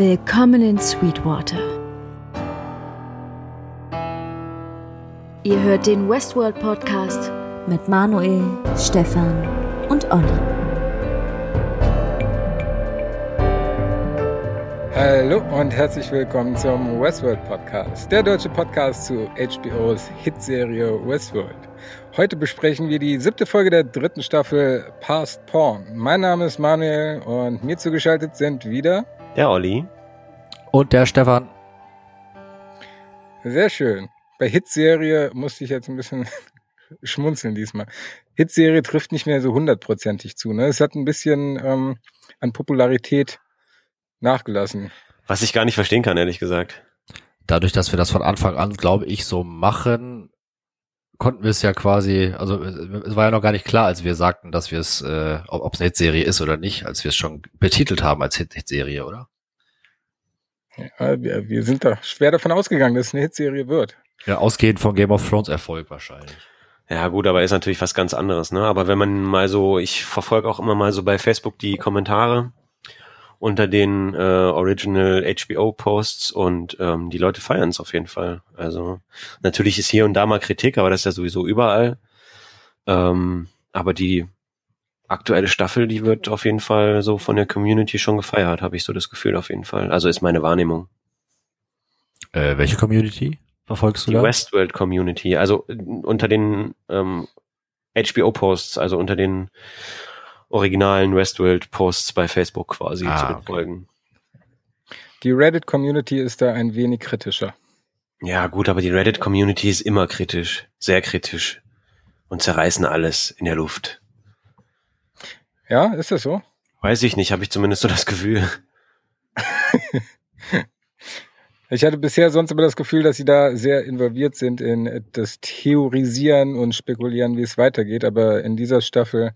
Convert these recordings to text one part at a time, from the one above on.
Willkommen in Sweetwater. Ihr hört den Westworld Podcast mit Manuel, Stefan und Olli. Hallo und herzlich willkommen zum Westworld Podcast, der deutsche Podcast zu HBOs Hitserie Westworld. Heute besprechen wir die siebte Folge der dritten Staffel Past Porn. Mein Name ist Manuel und mir zugeschaltet sind wieder der Olli und der Stefan. Sehr schön. Bei Hitserie musste ich jetzt ein bisschen schmunzeln diesmal. Hitserie trifft nicht mehr so hundertprozentig zu. Ne? Es hat ein bisschen ähm, an Popularität nachgelassen. Was ich gar nicht verstehen kann, ehrlich gesagt. Dadurch, dass wir das von Anfang an, glaube ich, so machen, konnten wir es ja quasi, also es war ja noch gar nicht klar, als wir sagten, dass wir es, äh, ob es eine Hitserie ist oder nicht, als wir es schon betitelt haben als Hitserie, oder? Ja, wir, wir sind da schwer davon ausgegangen, dass es eine Hitserie wird. Ja, ausgehend von Game of Thrones Erfolg wahrscheinlich. Ja, gut, aber ist natürlich was ganz anderes, ne? Aber wenn man mal so, ich verfolge auch immer mal so bei Facebook die Kommentare unter den äh, Original HBO Posts und ähm, die Leute feiern es auf jeden Fall. Also natürlich ist hier und da mal Kritik, aber das ist ja sowieso überall. Ähm, aber die aktuelle Staffel, die wird auf jeden Fall so von der Community schon gefeiert, habe ich so das Gefühl auf jeden Fall. Also ist meine Wahrnehmung. Äh, welche Community verfolgst du die da? Westworld Community, also unter den ähm, HBO Posts, also unter den originalen Westworld-Posts bei Facebook quasi ah, zu Folgen. Die Reddit-Community ist da ein wenig kritischer. Ja, gut, aber die Reddit-Community ist immer kritisch, sehr kritisch und zerreißen alles in der Luft. Ja, ist das so? Weiß ich nicht, habe ich zumindest so das Gefühl. ich hatte bisher sonst immer das Gefühl, dass sie da sehr involviert sind in das Theorisieren und Spekulieren, wie es weitergeht, aber in dieser Staffel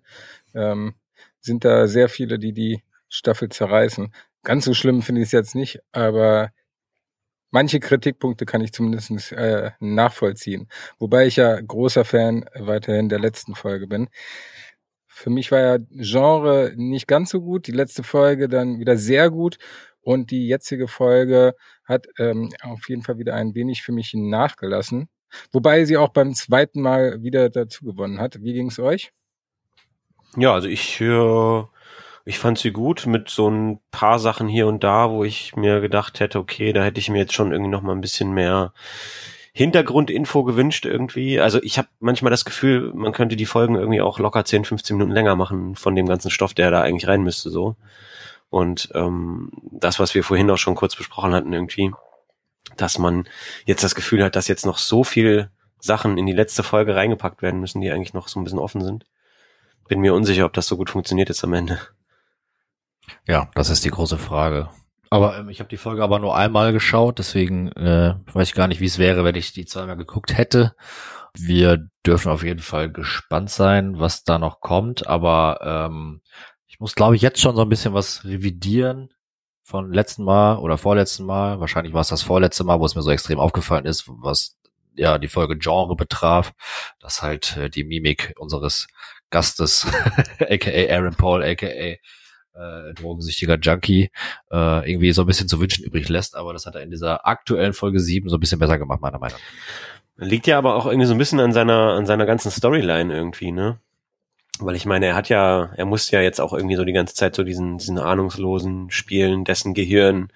ähm, sind da sehr viele, die die Staffel zerreißen. Ganz so schlimm finde ich es jetzt nicht, aber manche Kritikpunkte kann ich zumindest äh, nachvollziehen. Wobei ich ja großer Fan weiterhin der letzten Folge bin. Für mich war ja Genre nicht ganz so gut, die letzte Folge dann wieder sehr gut und die jetzige Folge hat ähm, auf jeden Fall wieder ein wenig für mich nachgelassen. Wobei sie auch beim zweiten Mal wieder dazu gewonnen hat. Wie ging es euch? Ja, also ich, äh, ich fand sie gut mit so ein paar Sachen hier und da, wo ich mir gedacht hätte, okay, da hätte ich mir jetzt schon irgendwie noch mal ein bisschen mehr Hintergrundinfo gewünscht irgendwie. Also ich habe manchmal das Gefühl, man könnte die Folgen irgendwie auch locker 10, 15 Minuten länger machen von dem ganzen Stoff, der da eigentlich rein müsste so. Und ähm, das, was wir vorhin auch schon kurz besprochen hatten irgendwie, dass man jetzt das Gefühl hat, dass jetzt noch so viel Sachen in die letzte Folge reingepackt werden müssen, die eigentlich noch so ein bisschen offen sind bin mir unsicher, ob das so gut funktioniert jetzt am Ende. Ja, das ist die große Frage. Aber ähm, ich habe die Folge aber nur einmal geschaut, deswegen äh, weiß ich gar nicht, wie es wäre, wenn ich die zweimal geguckt hätte. Wir dürfen auf jeden Fall gespannt sein, was da noch kommt, aber ähm, ich muss, glaube ich, jetzt schon so ein bisschen was revidieren von letzten Mal oder vorletzten Mal. Wahrscheinlich war es das vorletzte Mal, wo es mir so extrem aufgefallen ist, was ja die Folge Genre betraf, dass halt äh, die Mimik unseres Gastes, aka Aaron Paul, aka äh, drogensüchtiger Junkie, äh, irgendwie so ein bisschen zu wünschen übrig lässt, aber das hat er in dieser aktuellen Folge 7 so ein bisschen besser gemacht, meiner Meinung nach. Liegt ja aber auch irgendwie so ein bisschen an seiner, an seiner ganzen Storyline irgendwie, ne? Weil ich meine, er hat ja, er muss ja jetzt auch irgendwie so die ganze Zeit so diesen, diesen ahnungslosen Spielen, dessen Gehirn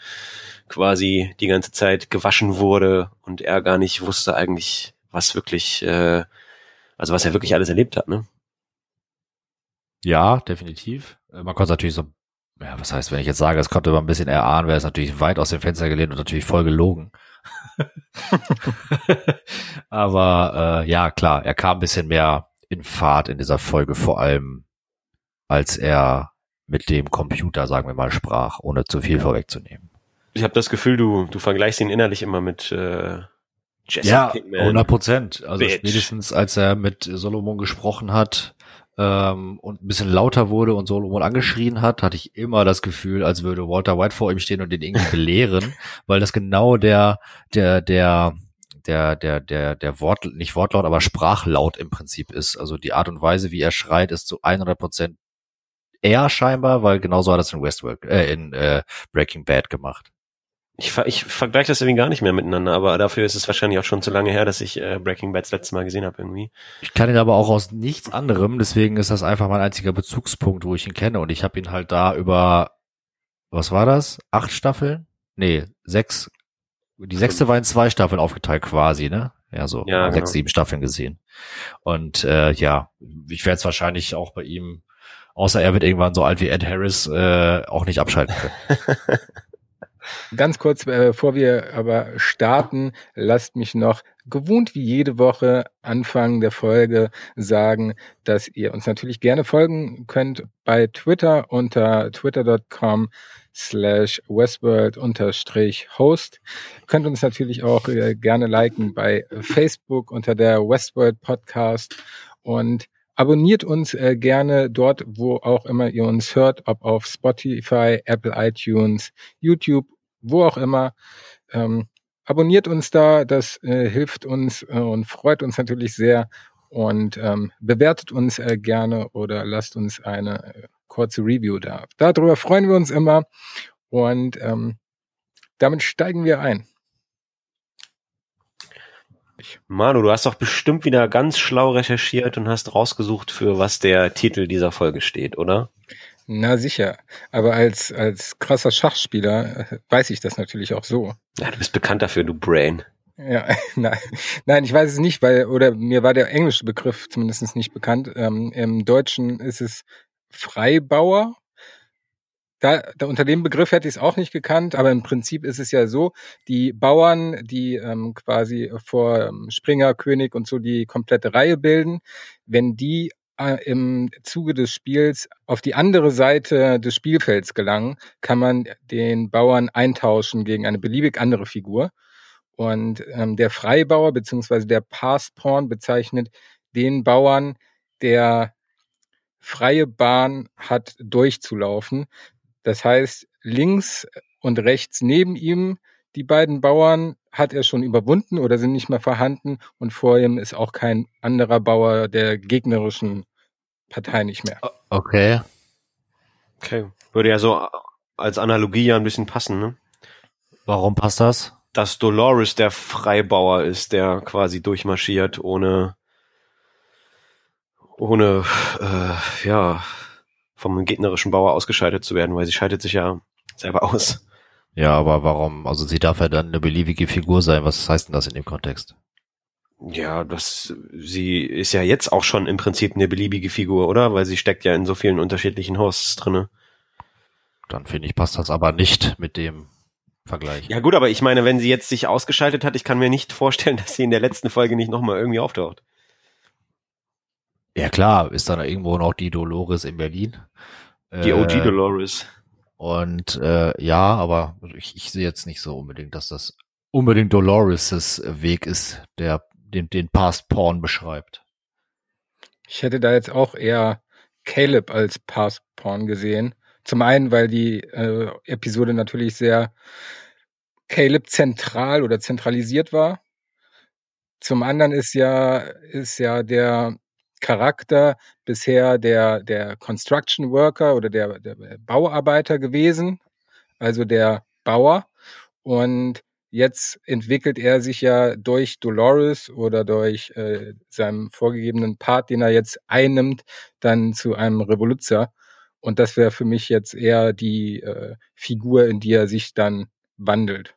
quasi die ganze Zeit gewaschen wurde und er gar nicht wusste eigentlich, was wirklich, äh, also was er wirklich alles erlebt hat, ne? Ja, definitiv. Äh, man konnte natürlich so, ja, was heißt, wenn ich jetzt sage, es konnte man ein bisschen erahnen, wäre es natürlich weit aus dem Fenster gelehnt und natürlich voll gelogen. Aber äh, ja, klar, er kam ein bisschen mehr in Fahrt in dieser Folge, vor allem als er mit dem Computer, sagen wir mal, sprach, ohne zu viel vorwegzunehmen. Ich habe das Gefühl, du, du vergleichst ihn innerlich immer mit äh, Jesse Ja, Pinkman. 100 Prozent. Also Bitch. spätestens, als er mit Solomon gesprochen hat, ähm, und ein bisschen lauter wurde und Solomon angeschrien hat, hatte ich immer das Gefühl, als würde Walter White vor ihm stehen und den irgendwie belehren, weil das genau der, der, der, der, der, der, der Wort, nicht Wortlaut, aber Sprachlaut im Prinzip ist. Also die Art und Weise, wie er schreit, ist zu 100 Prozent er scheinbar, weil genauso hat er es in Westworld, äh, in äh, Breaking Bad gemacht. Ich, ich vergleiche das irgendwie gar nicht mehr miteinander, aber dafür ist es wahrscheinlich auch schon zu lange her, dass ich äh, Breaking Bad das letzte Mal gesehen habe irgendwie. Ich kann ihn aber auch aus nichts anderem, deswegen ist das einfach mein einziger Bezugspunkt, wo ich ihn kenne. Und ich habe ihn halt da über, was war das? Acht Staffeln? Nee, sechs. Die sechste war in zwei Staffeln aufgeteilt quasi, ne? Ja, so Ja, sechs, genau. sieben Staffeln gesehen. Und äh, ja, ich werde es wahrscheinlich auch bei ihm, außer er wird irgendwann so alt wie Ed Harris, äh, auch nicht abschalten können. Ganz kurz, äh, bevor wir aber starten, lasst mich noch gewohnt wie jede Woche Anfang der Folge sagen, dass ihr uns natürlich gerne folgen könnt bei Twitter unter twitter.com slash westworld unterstrich host. Könnt uns natürlich auch äh, gerne liken bei Facebook unter der Westworld Podcast und abonniert uns äh, gerne dort, wo auch immer ihr uns hört, ob auf Spotify, Apple iTunes, YouTube, wo auch immer. Ähm, abonniert uns da, das äh, hilft uns äh, und freut uns natürlich sehr. Und ähm, bewertet uns äh, gerne oder lasst uns eine äh, kurze Review da. Darüber freuen wir uns immer. Und ähm, damit steigen wir ein. Manu, du hast doch bestimmt wieder ganz schlau recherchiert und hast rausgesucht, für was der Titel dieser Folge steht, oder? Na sicher. Aber als, als krasser Schachspieler äh, weiß ich das natürlich auch so. Ja, du bist bekannt dafür, du Brain. Ja, nein, nein, ich weiß es nicht, weil, oder mir war der englische Begriff zumindest nicht bekannt. Ähm, Im Deutschen ist es Freibauer. Da, da unter dem Begriff hätte ich es auch nicht gekannt, aber im Prinzip ist es ja so, die Bauern, die ähm, quasi vor ähm, Springer, König und so die komplette Reihe bilden, wenn die im Zuge des Spiels auf die andere Seite des Spielfelds gelangen, kann man den Bauern eintauschen gegen eine beliebig andere Figur. Und ähm, der Freibauer beziehungsweise der Passpawn bezeichnet den Bauern, der freie Bahn hat durchzulaufen. Das heißt, links und rechts neben ihm die beiden Bauern hat er schon überwunden oder sind nicht mehr vorhanden und vor ihm ist auch kein anderer Bauer der gegnerischen Partei nicht mehr. Okay. Okay. Würde ja so als Analogie ja ein bisschen passen, ne? Warum passt das? Dass Dolores der Freibauer ist, der quasi durchmarschiert, ohne, ohne, äh, ja, vom gegnerischen Bauer ausgeschaltet zu werden, weil sie schaltet sich ja selber aus. Ja, aber warum? Also sie darf ja dann eine beliebige Figur sein. Was heißt denn das in dem Kontext? Ja, das, sie ist ja jetzt auch schon im Prinzip eine beliebige Figur, oder? Weil sie steckt ja in so vielen unterschiedlichen Hosts drinne. Dann finde ich, passt das aber nicht mit dem Vergleich. Ja gut, aber ich meine, wenn sie jetzt sich ausgeschaltet hat, ich kann mir nicht vorstellen, dass sie in der letzten Folge nicht nochmal irgendwie auftaucht. Ja klar, ist dann irgendwo noch die Dolores in Berlin. Die OG Äh, Dolores. Und äh, ja, aber ich, ich sehe jetzt nicht so unbedingt, dass das unbedingt Dolores' Weg ist, der den, den Past Porn beschreibt. Ich hätte da jetzt auch eher Caleb als Passporn gesehen. Zum einen, weil die äh, Episode natürlich sehr Caleb zentral oder zentralisiert war. Zum anderen ist ja, ist ja der Charakter bisher der, der Construction Worker oder der, der Bauarbeiter gewesen, also der Bauer. Und jetzt entwickelt er sich ja durch Dolores oder durch äh, seinen vorgegebenen Part, den er jetzt einnimmt, dann zu einem Revoluzer. Und das wäre für mich jetzt eher die äh, Figur, in die er sich dann wandelt.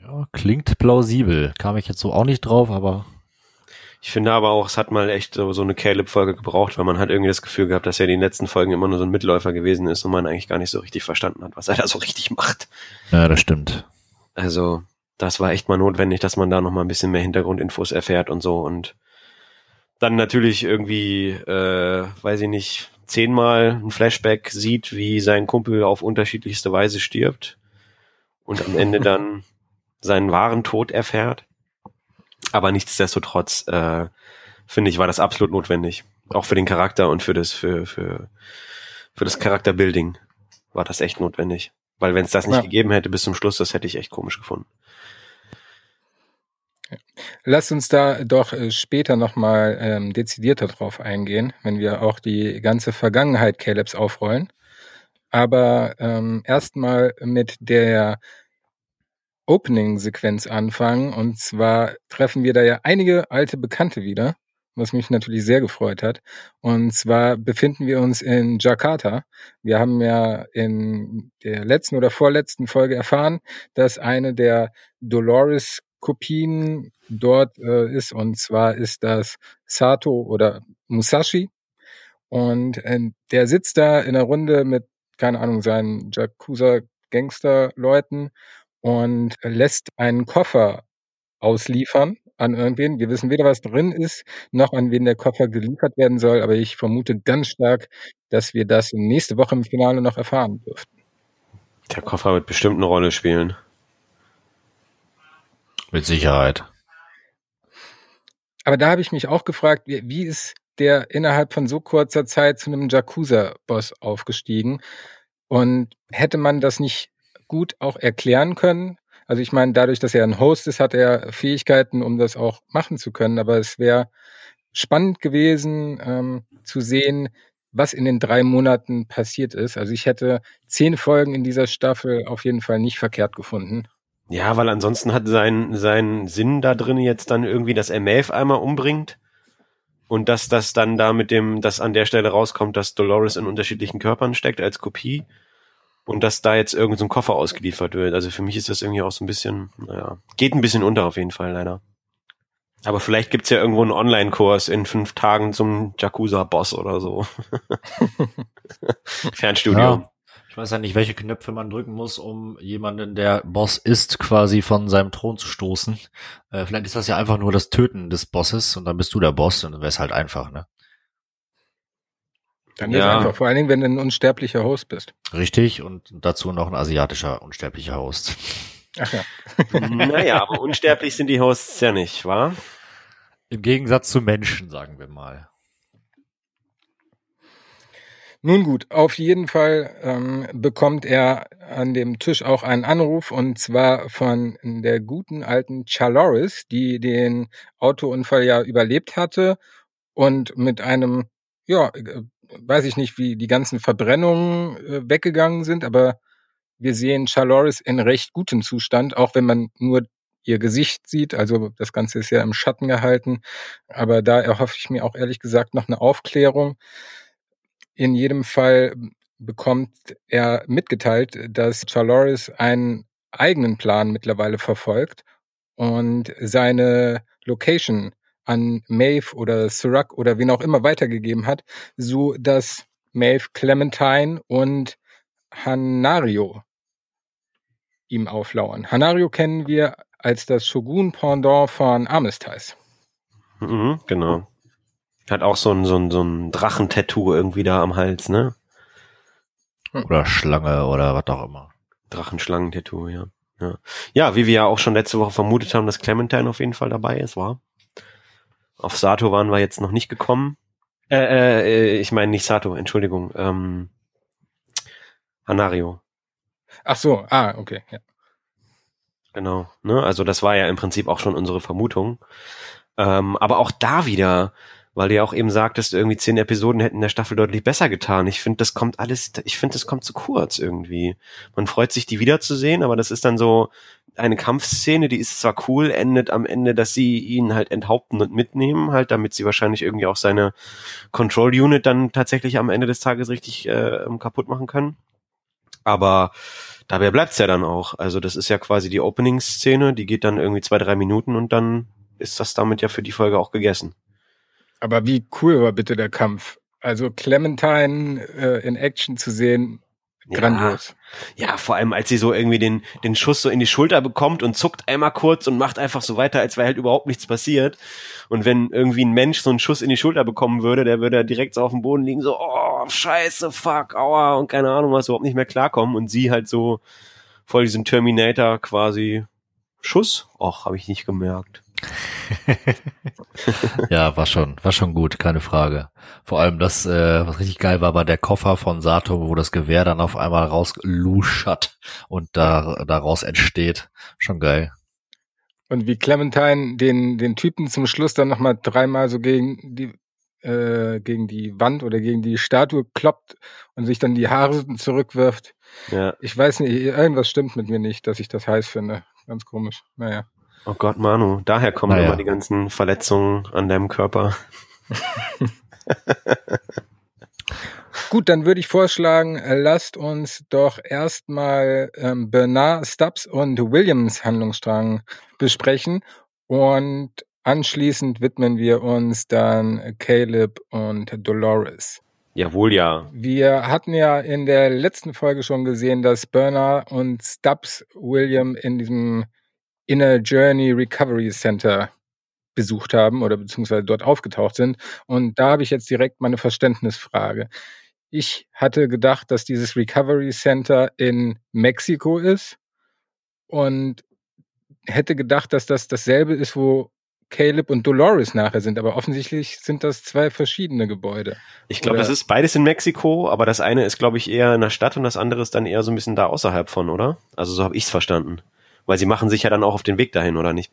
Ja, klingt plausibel. Kam ich jetzt so auch nicht drauf, aber Ich finde aber auch, es hat mal echt so, so eine Caleb-Folge gebraucht, weil man hat irgendwie das Gefühl gehabt, dass er in den letzten Folgen immer nur so ein Mitläufer gewesen ist und man eigentlich gar nicht so richtig verstanden hat, was er da so richtig macht. ja, das stimmt. Also, das war echt mal notwendig, dass man da noch mal ein bisschen mehr Hintergrundinfos erfährt und so und dann natürlich irgendwie, äh, weiß ich nicht, zehnmal ein Flashback sieht, wie sein Kumpel auf unterschiedlichste Weise stirbt und am Ende dann seinen wahren Tod erfährt. Aber nichtsdestotrotz, äh, finde ich, war das absolut notwendig. Auch für den Charakter und für das, für, für, für das Charakterbuilding war das echt notwendig. Weil wenn es das nicht Ja. gegeben hätte bis zum Schluss, das hätte ich echt komisch gefunden. Lasst uns da doch äh, später nochmal ähm, dezidierter drauf eingehen, wenn wir auch die ganze Vergangenheit Calebs aufrollen. Aber ähm, erstmal mit der Opening-Sequenz anfangen. Und zwar treffen wir da ja einige alte Bekannte wieder, was mich natürlich sehr gefreut hat. Und zwar befinden wir uns in Jakarta. Wir haben ja in der letzten oder vorletzten Folge erfahren, dass eine der Dolores Kopien dort äh, ist. Und zwar ist das Sato oder Musashi. Und äh, der sitzt da in der Runde mit, keine Ahnung, seinen Yakuza-Gangster-Leuten und lässt einen Koffer ausliefern an irgendwen. Wir wissen weder, was drin ist, noch an wen der Koffer geliefert werden soll, aber ich vermute ganz stark, dass wir das nächste Woche im Finale noch erfahren dürften. Der Koffer wird bestimmt eine Rolle spielen. Mit Sicherheit. Aber da habe ich mich auch gefragt, wie, wie ist der innerhalb von so kurzer Zeit zu einem Jakuza-Boss aufgestiegen? Und hätte man das nicht gut auch erklären können? Also ich meine, dadurch, dass er ein Host ist, hat er Fähigkeiten, um das auch machen zu können. Aber es wäre spannend gewesen ähm, zu sehen, was in den drei Monaten passiert ist. Also ich hätte zehn Folgen in dieser Staffel auf jeden Fall nicht verkehrt gefunden. Ja, weil ansonsten hat sein, sein Sinn da drin jetzt dann irgendwie, dass er Maeve einmal umbringt und dass das dann da mit dem, dass an der Stelle rauskommt, dass Dolores in unterschiedlichen Körpern steckt als Kopie und dass da jetzt irgendein so Koffer ausgeliefert wird. Also für mich ist das irgendwie auch so ein bisschen, naja, geht ein bisschen unter auf jeden Fall leider. Aber vielleicht gibt's ja irgendwo einen Online-Kurs in fünf Tagen zum Jakuza-Boss oder so. Fernstudium. Ja. Ich weiß ja nicht, welche Knöpfe man drücken muss, um jemanden, der Boss ist, quasi von seinem Thron zu stoßen. Äh, vielleicht ist das ja einfach nur das Töten des Bosses und dann bist du der Boss und dann wäre es halt einfach, ne? Dann ja. ist einfach, vor allen Dingen, wenn du ein unsterblicher Host bist. Richtig, und dazu noch ein asiatischer unsterblicher Host. Ach ja. naja, aber unsterblich sind die Hosts ja nicht, wa? Im Gegensatz zu Menschen, sagen wir mal. Nun gut, auf jeden Fall ähm, bekommt er an dem Tisch auch einen Anruf und zwar von der guten alten Chaloris, die den Autounfall ja überlebt hatte und mit einem, ja, äh, weiß ich nicht, wie die ganzen Verbrennungen äh, weggegangen sind, aber wir sehen Chaloris in recht gutem Zustand, auch wenn man nur ihr Gesicht sieht. Also das Ganze ist ja im Schatten gehalten. Aber da erhoffe ich mir auch ehrlich gesagt noch eine Aufklärung. In jedem Fall bekommt er mitgeteilt, dass Charloris einen eigenen Plan mittlerweile verfolgt und seine Location an Maeve oder Sirac oder wen auch immer weitergegeben hat, so dass Maeve Clementine und Hanario ihm auflauern. Hanario kennen wir als das Shogun-Pendant von Armistice. Mhm, genau. Hat auch so ein, so ein, so ein Drachentattoo irgendwie da am Hals, ne? Oder Schlange oder was auch immer. Drachenschlangen-Tattoo, ja. ja. Ja, wie wir ja auch schon letzte Woche vermutet haben, dass Clementine auf jeden Fall dabei ist, war. Auf Sato waren wir jetzt noch nicht gekommen. Äh, äh, ich meine nicht Sato, Entschuldigung. Ähm, Hanario. Ach so, ah, okay, ja. Genau, ne? Also das war ja im Prinzip auch schon unsere Vermutung. Ähm, aber auch da wieder, weil du ja auch eben sagtest, irgendwie zehn Episoden hätten der Staffel deutlich besser getan. Ich finde, das kommt alles, ich finde, das kommt zu kurz irgendwie. Man freut sich, die wiederzusehen, aber das ist dann so eine Kampfszene, die ist zwar cool, endet am Ende, dass sie ihn halt enthaupten und mitnehmen, halt, damit sie wahrscheinlich irgendwie auch seine Control Unit dann tatsächlich am Ende des Tages richtig äh, kaputt machen können. Aber dabei bleibt's ja dann auch. Also das ist ja quasi die Opening-Szene, die geht dann irgendwie zwei, drei Minuten und dann ist das damit ja für die Folge auch gegessen. Aber wie cool war bitte der Kampf? Also Clementine äh, in Action zu sehen, grandios. Ja, ja, vor allem als sie so irgendwie den, den Schuss so in die Schulter bekommt und zuckt einmal kurz und macht einfach so weiter, als wäre halt überhaupt nichts passiert. Und wenn irgendwie ein Mensch so einen Schuss in die Schulter bekommen würde, der würde direkt so auf dem Boden liegen, so, oh, scheiße, fuck, aua, und keine Ahnung, was überhaupt nicht mehr klarkommen. Und sie halt so voll diesen Terminator quasi Schuss. Och, habe ich nicht gemerkt. ja, war schon, war schon gut, keine Frage. Vor allem das, äh, was richtig geil war, war der Koffer von Sato, wo das Gewehr dann auf einmal rausluschert und da daraus entsteht. Schon geil. Und wie Clementine den den Typen zum Schluss dann noch mal dreimal so gegen die äh, gegen die Wand oder gegen die Statue kloppt und sich dann die Haare zurückwirft. Ja. Ich weiß nicht, irgendwas stimmt mit mir nicht, dass ich das heiß finde. Ganz komisch. Naja. Oh Gott, Manu, daher kommen Naja. immer die ganzen Verletzungen an deinem Körper. Gut, dann würde ich vorschlagen, äh, lasst uns doch erstmal ähm, Bernard, Stubbs und Williams Handlungsstrang besprechen und anschließend widmen wir uns dann Caleb und Dolores. Jawohl, ja. Wir hatten ja in der letzten Folge schon gesehen, dass Bernard und Stubbs William in diesem Inner Journey Recovery Center besucht haben oder beziehungsweise dort aufgetaucht sind. Und da habe ich jetzt direkt meine Verständnisfrage. Ich hatte gedacht, dass dieses Recovery Center in Mexiko ist und hätte gedacht, dass das dasselbe ist, wo Caleb und Dolores nachher sind. Aber offensichtlich sind das zwei verschiedene Gebäude. Ich glaube, das ist beides in Mexiko, aber das eine ist, glaube ich, eher in der Stadt und das andere ist dann eher so ein bisschen da außerhalb von, oder? Also so habe ich's verstanden. Weil sie machen sich ja dann auch auf den Weg dahin, oder nicht?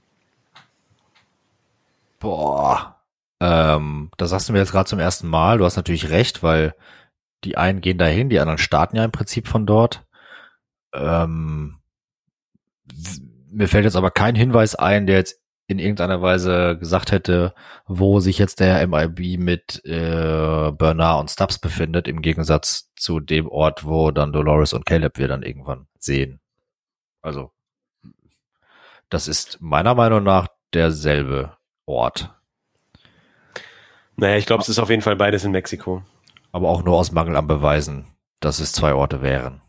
Boah. Ähm, das sagst du mir jetzt gerade zum ersten Mal. Du hast natürlich recht, weil die einen gehen dahin, die anderen starten ja im Prinzip von dort. Ähm, mir fällt jetzt aber kein Hinweis ein, der jetzt in irgendeiner Weise gesagt hätte, wo sich jetzt der MIB mit äh, Bernard und Stubbs befindet, im Gegensatz zu dem Ort, wo dann Dolores und Caleb wir dann irgendwann sehen. Also, das ist meiner Meinung nach derselbe Ort. Naja, ich glaube, es ist auf jeden Fall beides in Mexiko. Aber auch nur aus Mangel an Beweisen, dass es zwei Orte wären.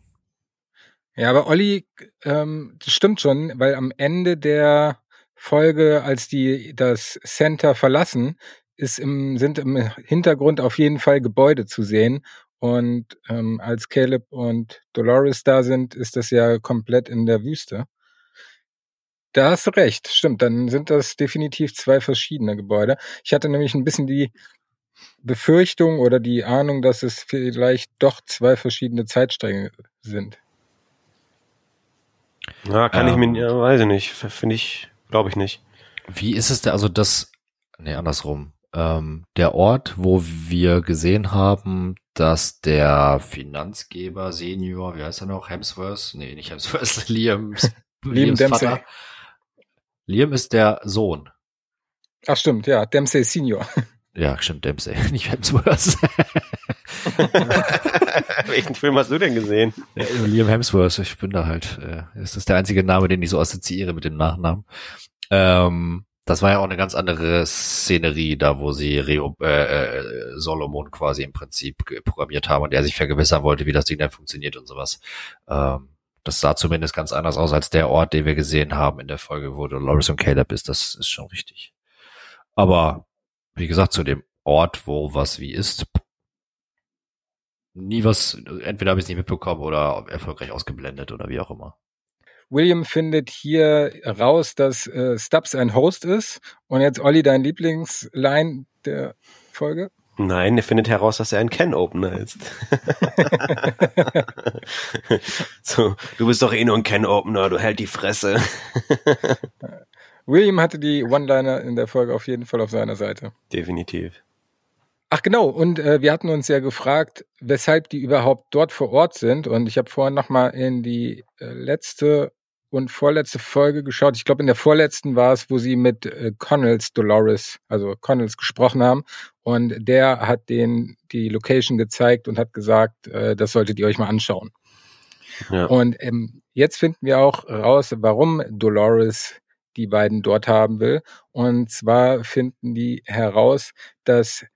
Ja, aber Olli, ähm, das stimmt schon, weil am Ende der Folge, als die das Center verlassen, ist im, sind im Hintergrund auf jeden Fall Gebäude zu sehen. Und ähm, als Caleb und Dolores da sind, ist das ja komplett in der Wüste. Da hast du recht, stimmt. Dann sind das definitiv zwei verschiedene Gebäude. Ich hatte nämlich ein bisschen die Befürchtung oder die Ahnung, dass es vielleicht doch zwei verschiedene Zeitstränge sind. Ja, kann ich Ähm. mir, ja, weiß ich nicht. Finde ich, glaube ich nicht. Wie ist es denn, also das, nee, andersrum. Ähm, der Ort, wo wir gesehen haben, dass der Finanzgeber Senior, wie heißt er noch, Hemsworth? Nee, nicht Hemsworth, Liam, Liams Dempsey. Vater. Liam ist der Sohn. Ach stimmt, ja, Dempsey Senior. Ja, stimmt, Dempsey, nicht Hemsworth. Welchen Film hast du denn gesehen? Ja, Liam Hemsworth, ich bin da halt, äh, das ist der einzige Name, den ich so assoziiere mit dem Nachnamen. Ähm, das war ja auch eine ganz andere Szenerie, da wo sie Reo, äh, äh, Solomon quasi im Prinzip programmiert haben und der sich vergewissern wollte, wie das Ding dann funktioniert und sowas. Ähm, das sah zumindest ganz anders aus als der Ort, den wir gesehen haben in der Folge, wo Dolores und Caleb ist. Das ist schon richtig. Aber wie gesagt, zu dem Ort, wo was wie ist, nie was, entweder habe ich es nicht mitbekommen oder erfolgreich ausgeblendet oder wie auch immer. William findet hier raus, dass äh, Stubbs ein Host ist. Und jetzt Olli, dein Lieblingsline der Folge? Nein, er findet heraus, dass er ein Can-Opener ist. so, du bist doch eh nur ein Can-Opener, du hält die Fresse. William hatte die One-Liner in der Folge auf jeden Fall auf seiner Seite. Definitiv. Ach genau, und äh, wir hatten uns ja gefragt, weshalb die überhaupt dort vor Ort sind. Und ich habe vorhin nochmal in die äh, letzte und vorletzte Folge geschaut. Ich glaube, in der vorletzten war es, wo sie mit äh, Connells Dolores, also Connells gesprochen haben. Und der hat denen die Location gezeigt und hat gesagt, äh, das solltet ihr euch mal anschauen. Ja. Und ähm, jetzt finden wir auch raus, warum Dolores die beiden dort haben will. Und zwar finden die heraus, dass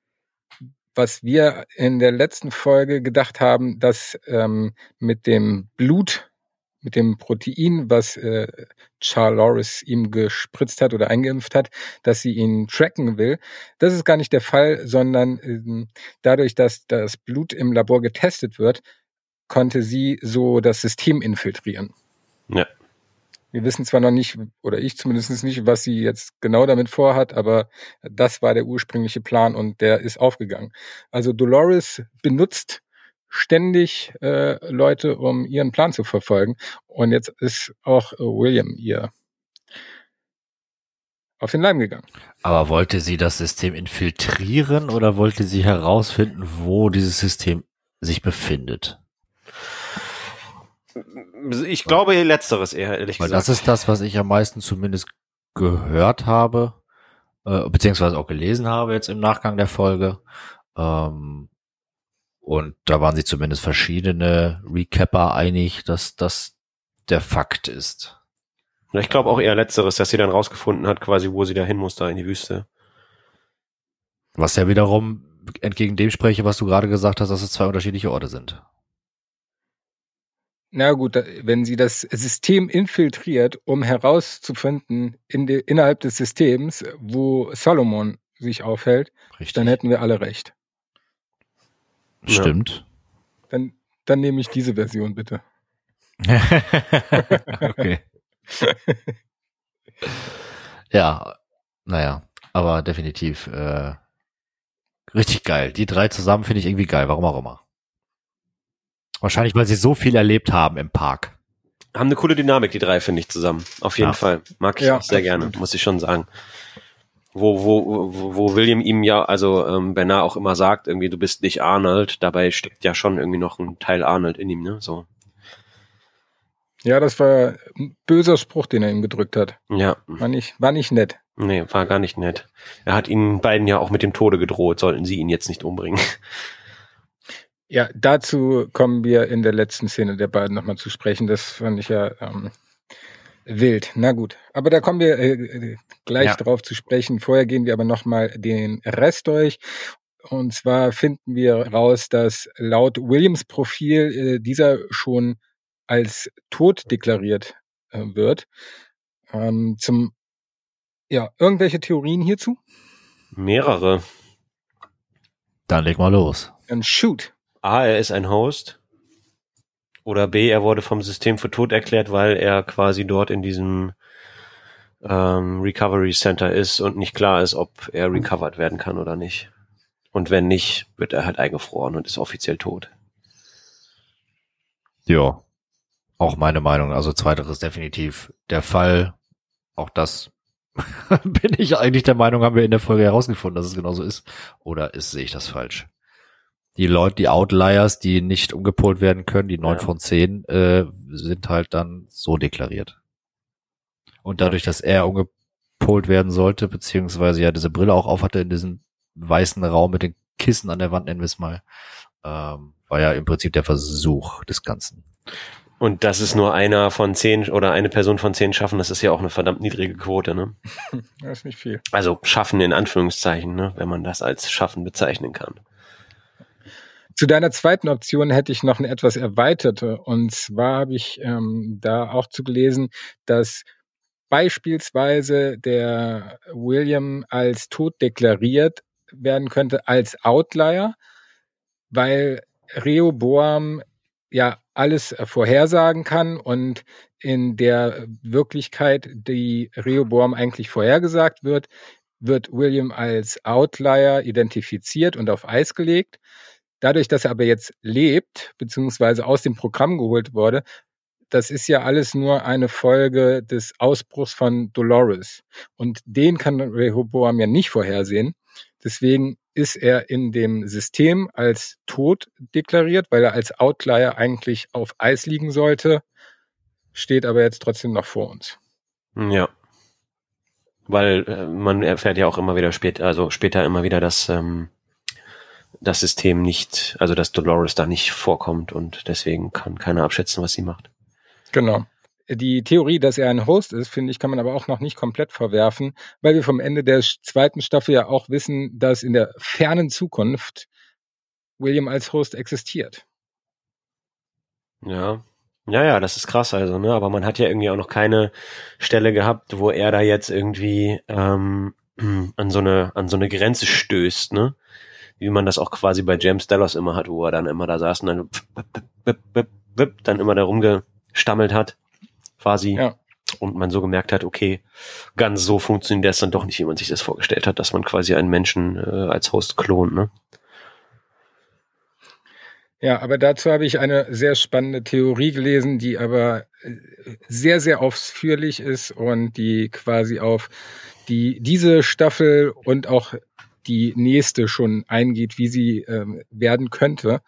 was wir in der letzten Folge gedacht haben, dass ähm, mit dem Blut, mit dem Protein, was äh, Charloris ihm gespritzt hat oder eingeimpft hat, dass sie ihn tracken will. Das ist gar nicht der Fall, sondern ähm, dadurch, dass das Blut im Labor getestet wird, konnte sie so das System infiltrieren. Ja. Wir wissen zwar noch nicht, oder ich zumindest nicht, was sie jetzt genau damit vorhat, aber das war der ursprüngliche Plan und der ist aufgegangen. Also Dolores benutzt ständig äh, Leute, um ihren Plan zu verfolgen. Und jetzt ist auch äh, William ihr auf den Leim gegangen. Aber wollte sie das System infiltrieren oder wollte sie herausfinden, wo dieses System sich befindet? Ich glaube letzteres eher, ehrlich Weil gesagt. das ist das, was ich am meisten zumindest gehört habe, äh, beziehungsweise auch gelesen habe jetzt im Nachgang der Folge. Ähm, und da waren sich zumindest verschiedene Recapper einig, dass das der Fakt ist. ich glaube auch eher letzteres, dass sie dann rausgefunden hat, quasi, wo sie da hin muss, da in die Wüste. Was ja wiederum entgegen dem spreche, was du gerade gesagt hast, dass es zwei unterschiedliche Orte sind. Na gut, wenn sie das System infiltriert, um herauszufinden in de, innerhalb des Systems, wo Solomon sich aufhält, Richtig. dann hätten wir alle recht. Stimmt. Dann, dann nehme ich diese Version bitte. okay. ja, naja, aber definitiv äh, richtig geil. Die drei zusammen finde ich irgendwie geil, warum auch immer. Wahrscheinlich, weil sie so viel erlebt haben im Park. Haben eine coole Dynamik, die drei, finde ich, zusammen. Auf jeden Ja. Fall. Mag ich Ja, auch sehr gerne, muss ich schon sagen. Wo, wo, wo, wo William ihm ja, also ähm, Bernard auch immer sagt, irgendwie, du bist nicht Arnold, dabei steckt ja schon irgendwie noch ein Teil Arnold in ihm, ne? So. Ja, das war ein böser Spruch, den er ihm gedrückt hat. Ja. War nicht, war nicht nett. Nee, war gar nicht nett. Er hat ihnen beiden ja auch mit dem Tode gedroht, sollten sie ihn jetzt nicht umbringen. Ja, dazu kommen wir in der letzten Szene der beiden nochmal zu sprechen. Das fand ich ja ähm, wild. Na gut, aber da kommen wir äh, äh, gleich Ja. drauf zu sprechen. Vorher gehen wir aber nochmal den Rest durch. Und zwar finden wir raus, dass laut Williams Profil äh, dieser schon als tot deklariert äh, wird. Ähm, zum ja, irgendwelche Theorien hierzu? Mehrere. Dann leg mal los. Dann shoot. A, er ist ein Host. Oder B, er wurde vom System für tot erklärt, weil er quasi dort in diesem ähm, Recovery Center ist und nicht klar ist, ob er recovered werden kann oder nicht. Und wenn nicht, wird er halt eingefroren und ist offiziell tot. Ja. Auch meine Meinung. Also zweiteres definitiv der Fall. Auch das bin ich eigentlich der Meinung, haben wir in der Folge herausgefunden, dass es genauso ist. Oder ist, sehe ich das falsch? Die Leute, die Outliers, die nicht umgepolt werden können, die neun Ja. von zehn, äh, sind halt dann so deklariert. Und dadurch, dass er umgepolt werden sollte, beziehungsweise ja diese Brille auch aufhatte in diesem weißen Raum mit den Kissen an der Wand, nennen wir es mal, ähm, war ja im Prinzip der Versuch des Ganzen. Und das ist nur einer von zehn oder eine Person von zehn schaffen, das ist ja auch eine verdammt niedrige Quote, ne? Das ist nicht viel. Also schaffen in Anführungszeichen, ne? Wenn man das als schaffen bezeichnen kann. Zu deiner zweiten Option hätte ich noch eine etwas erweiterte. Und zwar habe ich ähm, da auch zu gelesen, dass beispielsweise der William als tot deklariert werden könnte als Outlier, weil Rehoboam ja alles vorhersagen kann und in der Wirklichkeit, die Rehoboam eigentlich vorhergesagt wird, wird William als Outlier identifiziert und auf Eis gelegt. Dadurch, dass er aber jetzt lebt, beziehungsweise aus dem Programm geholt wurde, das ist ja alles nur eine Folge des Ausbruchs von Dolores. Und den kann Rehoboam ja nicht vorhersehen. Deswegen ist er in dem System als tot deklariert, weil er als Outlier eigentlich auf Eis liegen sollte, steht aber jetzt trotzdem noch vor uns. Ja. Weil äh, man erfährt ja auch immer wieder später, also später immer wieder, dass ähm, das System nicht, also dass Dolores da nicht vorkommt und deswegen kann keiner abschätzen, was sie macht. Genau. Die Theorie, dass er ein Host ist, finde ich, kann man aber auch noch nicht komplett verwerfen, weil wir vom Ende der zweiten Staffel ja auch wissen, dass in der fernen Zukunft William als Host existiert. Ja. Ja, ja, das ist krass also, ne? Aber man hat ja irgendwie auch noch keine Stelle gehabt, wo er da jetzt irgendwie ähm, an so eine an so eine Grenze stößt, ne? Wie man das auch quasi bei James Dallas immer hat, wo er dann immer da saß und dann wip, wip, wip, wip, dann immer da rumgestammelt hat, quasi. Ja. Und man so gemerkt hat, okay, ganz so funktioniert das dann doch nicht, wie man sich das vorgestellt hat, dass man quasi einen Menschen äh, als Host klont, ne? Ja, aber dazu habe ich eine sehr spannende Theorie gelesen, die aber äh, sehr, sehr ausführlich ist und die quasi auf die diese Staffel und auch die nächste schon eingeht, wie sie ähm, werden könnte.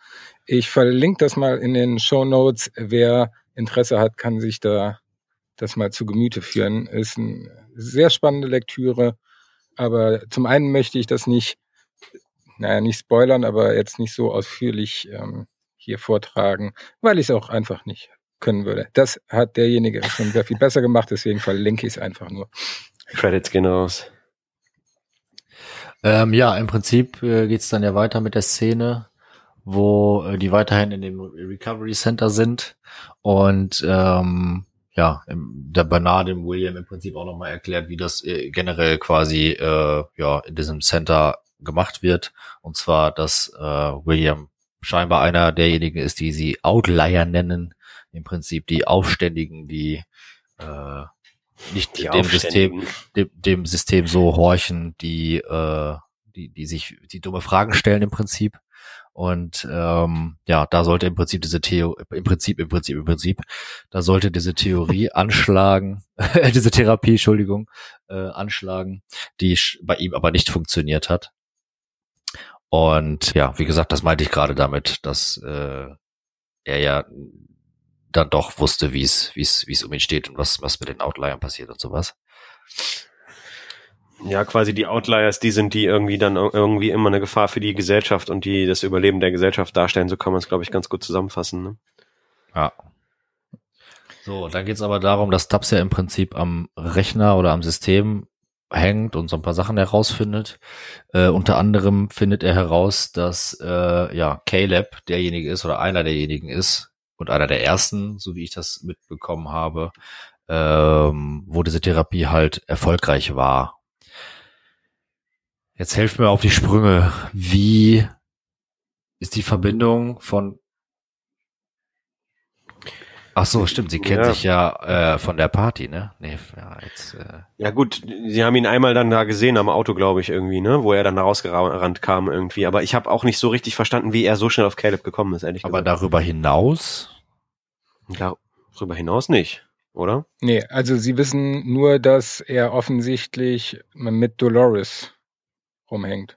Ich verlinke das mal in den Show Notes, wer Interesse hat, kann sich da das mal zu Gemüte führen. Ist eine sehr spannende Lektüre, aber zum einen möchte ich das nicht, naja, nicht spoilern, aber jetzt nicht so ausführlich ähm, hier vortragen, weil ich es auch einfach nicht können würde. Das hat derjenige schon sehr viel besser gemacht, deswegen verlinke ich es einfach nur. Credits gehen raus. Ähm, ja, im Prinzip äh, geht's dann ja weiter mit der Szene, wo äh, die weiterhin in dem Recovery Center sind und ähm, ja, der Bernard dem William im Prinzip auch nochmal erklärt, wie das äh, generell quasi äh, ja in diesem Center gemacht wird. Und zwar, dass äh, William scheinbar einer derjenigen ist, die sie Outlier nennen, im Prinzip die Aufständigen, die äh, nicht die dem System, dem, dem System so horchen, die, äh, die, die sich die dumme Fragen stellen im Prinzip. Und ähm, ja, da sollte im Prinzip diese Theo, im Prinzip, im Prinzip, im Prinzip, da sollte diese Theorie anschlagen, diese Therapie, Entschuldigung, äh, anschlagen, die bei ihm aber nicht funktioniert hat. Und ja, wie gesagt, das meinte ich gerade damit, dass äh, er ja dann doch wusste, wie es, wie es, wie es um ihn steht und was, was mit den Outliern passiert und sowas. Ja, quasi die Outliers, die sind, die irgendwie dann irgendwie immer eine Gefahr für die Gesellschaft und die das Überleben der Gesellschaft darstellen. So kann man es, glaube ich, ganz gut zusammenfassen. Ne? Ja. So, dann geht's aber darum, dass Stubbs ja im Prinzip am Rechner oder am System hängt und so ein paar Sachen herausfindet. Äh, unter anderem findet er heraus, dass äh, ja Caleb derjenige ist oder einer derjenigen ist und einer der ersten, so wie ich das mitbekommen habe, ähm, wo diese Therapie halt erfolgreich war Jetzt helft mir auf die Sprünge. Wie ist die Verbindung von Ach so, stimmt. Sie kennt ja. sich ja äh, von der Party, ne? Nee, ja, jetzt, äh ja gut, sie haben ihn einmal dann da gesehen am Auto, glaube ich, irgendwie, ne? Wo er dann rausgerannt kam irgendwie. Aber ich habe auch nicht so richtig verstanden, wie er so schnell auf Caleb gekommen ist, ehrlich Aber gesagt. darüber hinaus? Darüber hinaus nicht, oder? Nee, also sie wissen nur, dass er offensichtlich mit Dolores rumhängt.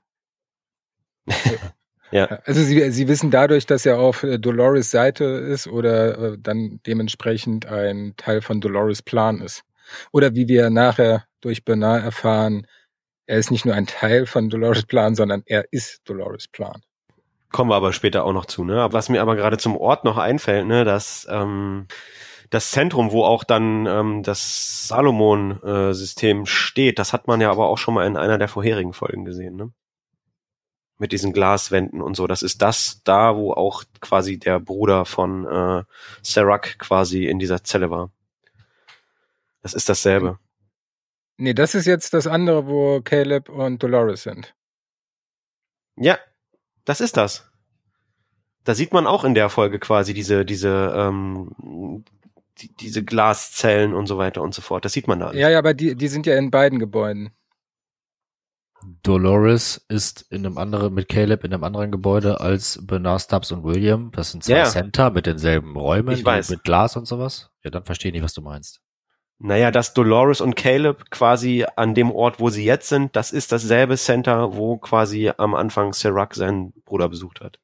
ja. Also sie, sie wissen dadurch, dass er auf äh, Dolores Seite ist oder äh, dann dementsprechend ein Teil von Dolores Plan ist. Oder wie wir nachher durch Bernard erfahren, er ist nicht nur ein Teil von Dolores Plan, sondern er ist Dolores Plan. Kommen wir aber später auch noch zu, ne? Was mir aber gerade zum Ort noch einfällt, ne, dass ähm, das Zentrum, wo auch dann ähm, das Salomon-System äh, steht, das hat man ja aber auch schon mal in einer der vorherigen Folgen gesehen, ne? Mit diesen Glaswänden und so. Das ist das da, wo auch quasi der Bruder von äh, Serac quasi in dieser Zelle war. Das ist dasselbe. Nee, das ist jetzt das andere, wo Caleb und Dolores sind. Ja, das ist das. Da sieht man auch in der Folge quasi diese, diese ähm, die, diese Glaszellen und so weiter und so fort. Das sieht man da. Alles. Ja, ja, aber die, die sind ja in beiden Gebäuden. Dolores ist in einem anderen, mit Caleb in einem anderen Gebäude als Bernard Stubbs und William. Das sind zwei ja. Center mit denselben Räumen, ich weiß. mit Glas und sowas. Ja, dann verstehe ich nicht, was du meinst. Naja, dass Dolores und Caleb quasi an dem Ort, wo sie jetzt sind, das ist dasselbe Center, wo quasi am Anfang Serac seinen Bruder besucht hat.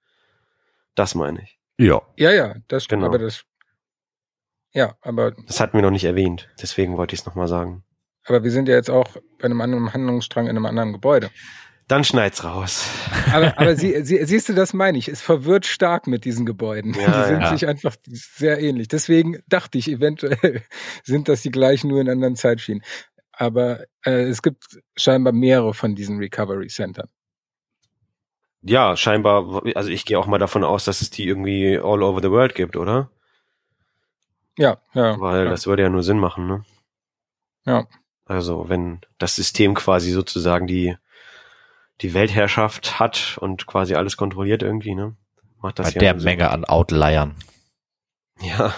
Das meine ich. Ja. Ja, ja, das genau. aber das ja, aber. Das hatten wir noch nicht erwähnt, deswegen wollte ich es nochmal sagen. Aber wir sind ja jetzt auch bei einem anderen Handlungsstrang in einem anderen Gebäude. Dann schneid's raus. Aber, aber sie, sie, siehst du, das meine ich. Es verwirrt stark mit diesen Gebäuden. Ja, die sind ja. sich einfach sehr ähnlich. Deswegen dachte ich, eventuell sind das die gleichen, nur in anderen Zeitschienen. Aber äh, es gibt scheinbar mehrere von diesen Recovery Centern. Ja, scheinbar, also ich gehe auch mal davon aus, dass es die irgendwie all over the world gibt, oder? Ja, ja. Weil ja. das würde ja nur Sinn machen, ne? Ja. Also wenn das System quasi sozusagen die, die Weltherrschaft hat und quasi alles kontrolliert irgendwie, ne? Macht das Bei ja der Menge Sinn. an Outliern. Ja.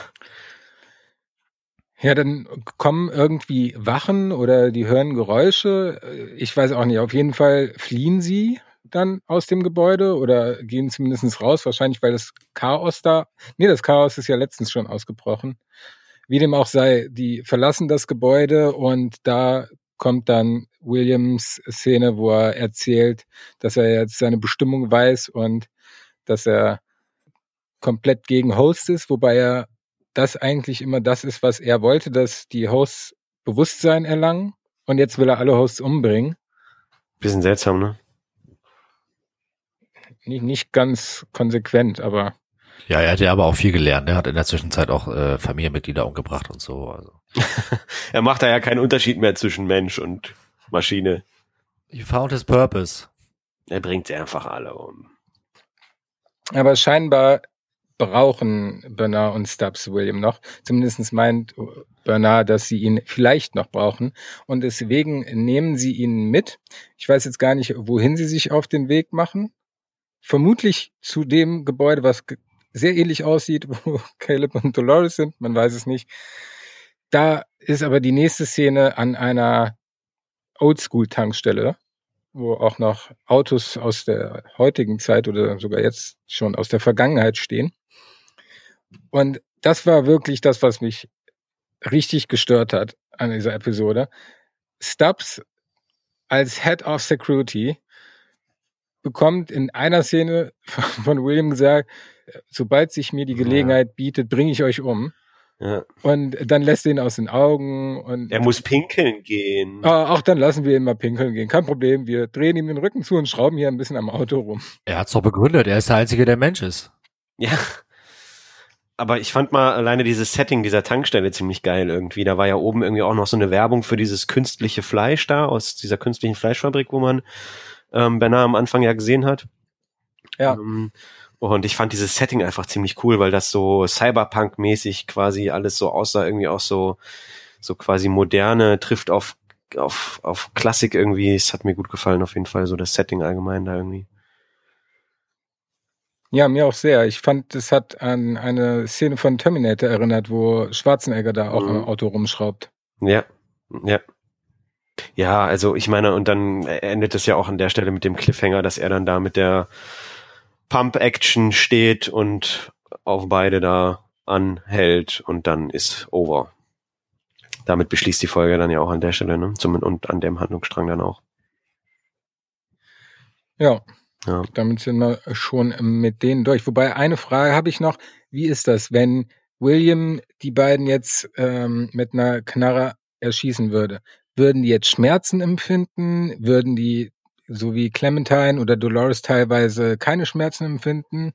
Ja, dann kommen irgendwie Wachen oder die hören Geräusche. Ich weiß auch nicht. Auf jeden Fall fliehen sie dann aus dem Gebäude oder gehen zumindest raus, wahrscheinlich weil das Chaos da, nee, das Chaos ist ja letztens schon ausgebrochen. Wie dem auch sei, die verlassen das Gebäude und da kommt dann Williams Szene, wo er erzählt, dass er jetzt seine Bestimmung weiß und dass er komplett gegen Host ist, wobei er das eigentlich immer das ist, was er wollte, dass die Hosts Bewusstsein erlangen und jetzt will er alle Hosts umbringen. Bisschen seltsam, ne? Nicht, nicht ganz konsequent, aber Ja, er hat ja aber auch viel gelernt. Er hat in der Zwischenzeit auch äh, Familienmitglieder umgebracht und so. Also. er macht da ja keinen Unterschied mehr zwischen Mensch und Maschine. He found his purpose. Er bringt sie einfach alle um. Aber scheinbar brauchen Bernard und Stubbs William noch. Zumindest meint Bernard, dass sie ihn vielleicht noch brauchen. Und deswegen nehmen sie ihn mit. Ich weiß jetzt gar nicht, wohin sie sich auf den Weg machen. Vermutlich zu dem Gebäude, was sehr ähnlich aussieht, wo Caleb und Dolores sind. Man weiß es nicht. Da ist aber die nächste Szene an einer Oldschool-Tankstelle wo auch noch Autos aus der heutigen Zeit oder sogar jetzt schon aus der Vergangenheit stehen. Und das war wirklich das, was mich richtig gestört hat an dieser Episode. Stubbs als Head of Security bekommt in einer Szene von William gesagt, sobald sich mir die Gelegenheit bietet, bringe ich euch um. Ja. Und dann lässt er ihn aus den Augen und. Er muss pinkeln gehen. Ah, auch dann lassen wir ihn mal pinkeln gehen. Kein Problem. Wir drehen ihm den Rücken zu und schrauben hier ein bisschen am Auto rum. Er hat's doch begründet. Er ist der Einzige, der Mensch ist. Ja. Aber ich fand mal alleine dieses Setting dieser Tankstelle ziemlich geil irgendwie. Da war ja oben irgendwie auch noch so eine Werbung für dieses künstliche Fleisch da aus dieser künstlichen Fleischfabrik, wo man ähm, Bernard am Anfang ja gesehen hat. Ja. Ähm, und ich fand dieses Setting einfach ziemlich cool, weil das so Cyberpunk-mäßig quasi alles so aussah, irgendwie auch so, so quasi moderne, trifft auf, auf, auf Klassik irgendwie. Es hat mir gut gefallen, auf jeden Fall, so das Setting allgemein da irgendwie. Ja, mir auch sehr. Ich fand, es hat an eine Szene von Terminator erinnert, wo Schwarzenegger da auch mhm. im Auto rumschraubt. Ja, ja. Ja, also ich meine, und dann endet es ja auch an der Stelle mit dem Cliffhanger, dass er dann da mit der Pump-Action steht und auf beide da anhält und dann ist over. Damit beschließt die Folge dann ja auch an der Stelle, ne? Zum, und an dem Handlungsstrang dann auch. Ja. ja. Damit sind wir schon mit denen durch. Wobei eine Frage habe ich noch. Wie ist das, wenn William die beiden jetzt ähm, mit einer Knarre erschießen würde? Würden die jetzt Schmerzen empfinden? Würden die so wie Clementine oder Dolores teilweise keine Schmerzen empfinden?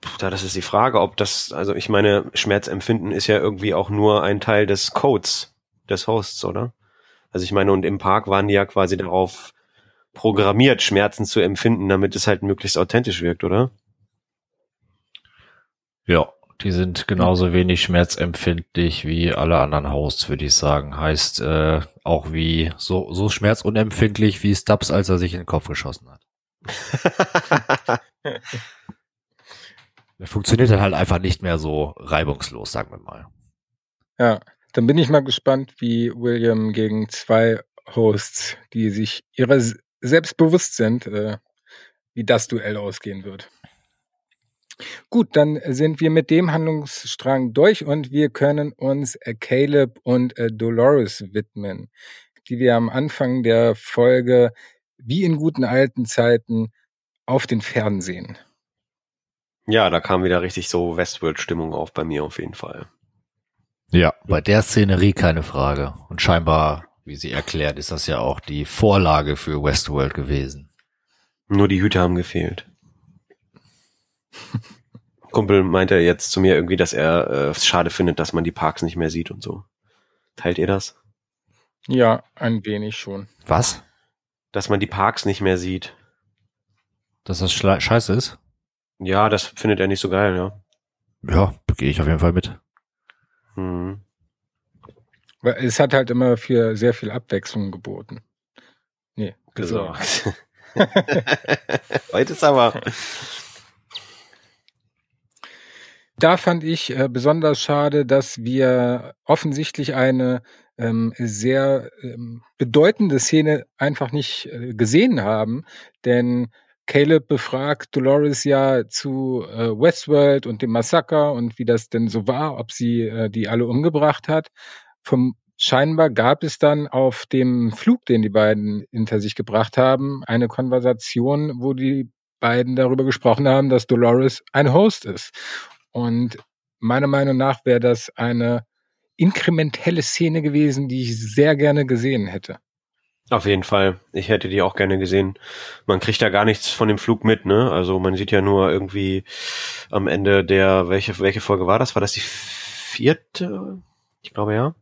Puh, das ist die Frage, ob das, also ich meine, Schmerzempfinden ist ja irgendwie auch nur ein Teil des Codes des Hosts, oder? Also ich meine, und im Park waren die ja quasi darauf programmiert, Schmerzen zu empfinden, damit es halt möglichst authentisch wirkt, oder? Ja, die sind genauso wenig schmerzempfindlich wie alle anderen Hosts, würde ich sagen. Heißt äh, auch wie so, so schmerzunempfindlich wie Stubbs, als er sich in den Kopf geschossen hat. Der funktioniert dann halt einfach nicht mehr so reibungslos, sagen wir mal. Ja, dann bin ich mal gespannt, wie William gegen zwei Hosts, die sich ihrer selbst bewusst sind, äh, wie das Duell ausgehen wird. Gut, dann sind wir mit dem Handlungsstrang durch und wir können uns äh, Caleb und äh, Dolores widmen, die wir am Anfang der Folge wie in guten alten Zeiten auf den Fernsehen. Ja, da kam wieder richtig so Westworld-Stimmung auf bei mir auf jeden Fall. Ja, bei der Szenerie keine Frage. Und scheinbar, wie sie erklärt, ist das ja auch die Vorlage für Westworld gewesen. Nur die Hüte haben gefehlt. Kumpel meinte jetzt zu mir irgendwie, dass er äh, es schade findet, dass man die Parks nicht mehr sieht und so. Teilt ihr das? Ja, ein wenig schon. Was? Dass man die Parks nicht mehr sieht. Dass das scheiße ist? Ja, das findet er nicht so geil, ja. Ja, gehe ich auf jeden Fall mit. Hm. Es hat halt immer für sehr viel Abwechslung geboten. Nee, gesorgt. Heute ist aber Da fand ich äh, besonders schade, dass wir offensichtlich eine ähm, sehr ähm, bedeutende Szene einfach nicht äh, gesehen haben, denn Caleb befragt Dolores ja zu äh, Westworld und dem Massaker und wie das denn so war, ob sie äh, die alle umgebracht hat. Vom scheinbar gab es dann auf dem Flug, den die beiden hinter sich gebracht haben, eine Konversation, wo die beiden darüber gesprochen haben, dass Dolores ein Host ist. Und meiner Meinung nach wäre das eine inkrementelle Szene gewesen, die ich sehr gerne gesehen hätte. Auf jeden Fall. Ich hätte die auch gerne gesehen. Man kriegt da gar nichts von dem Flug mit, ne? Also man sieht ja nur irgendwie am Ende der, welche, welche Folge war das? War das die vierte? Ich glaube ja.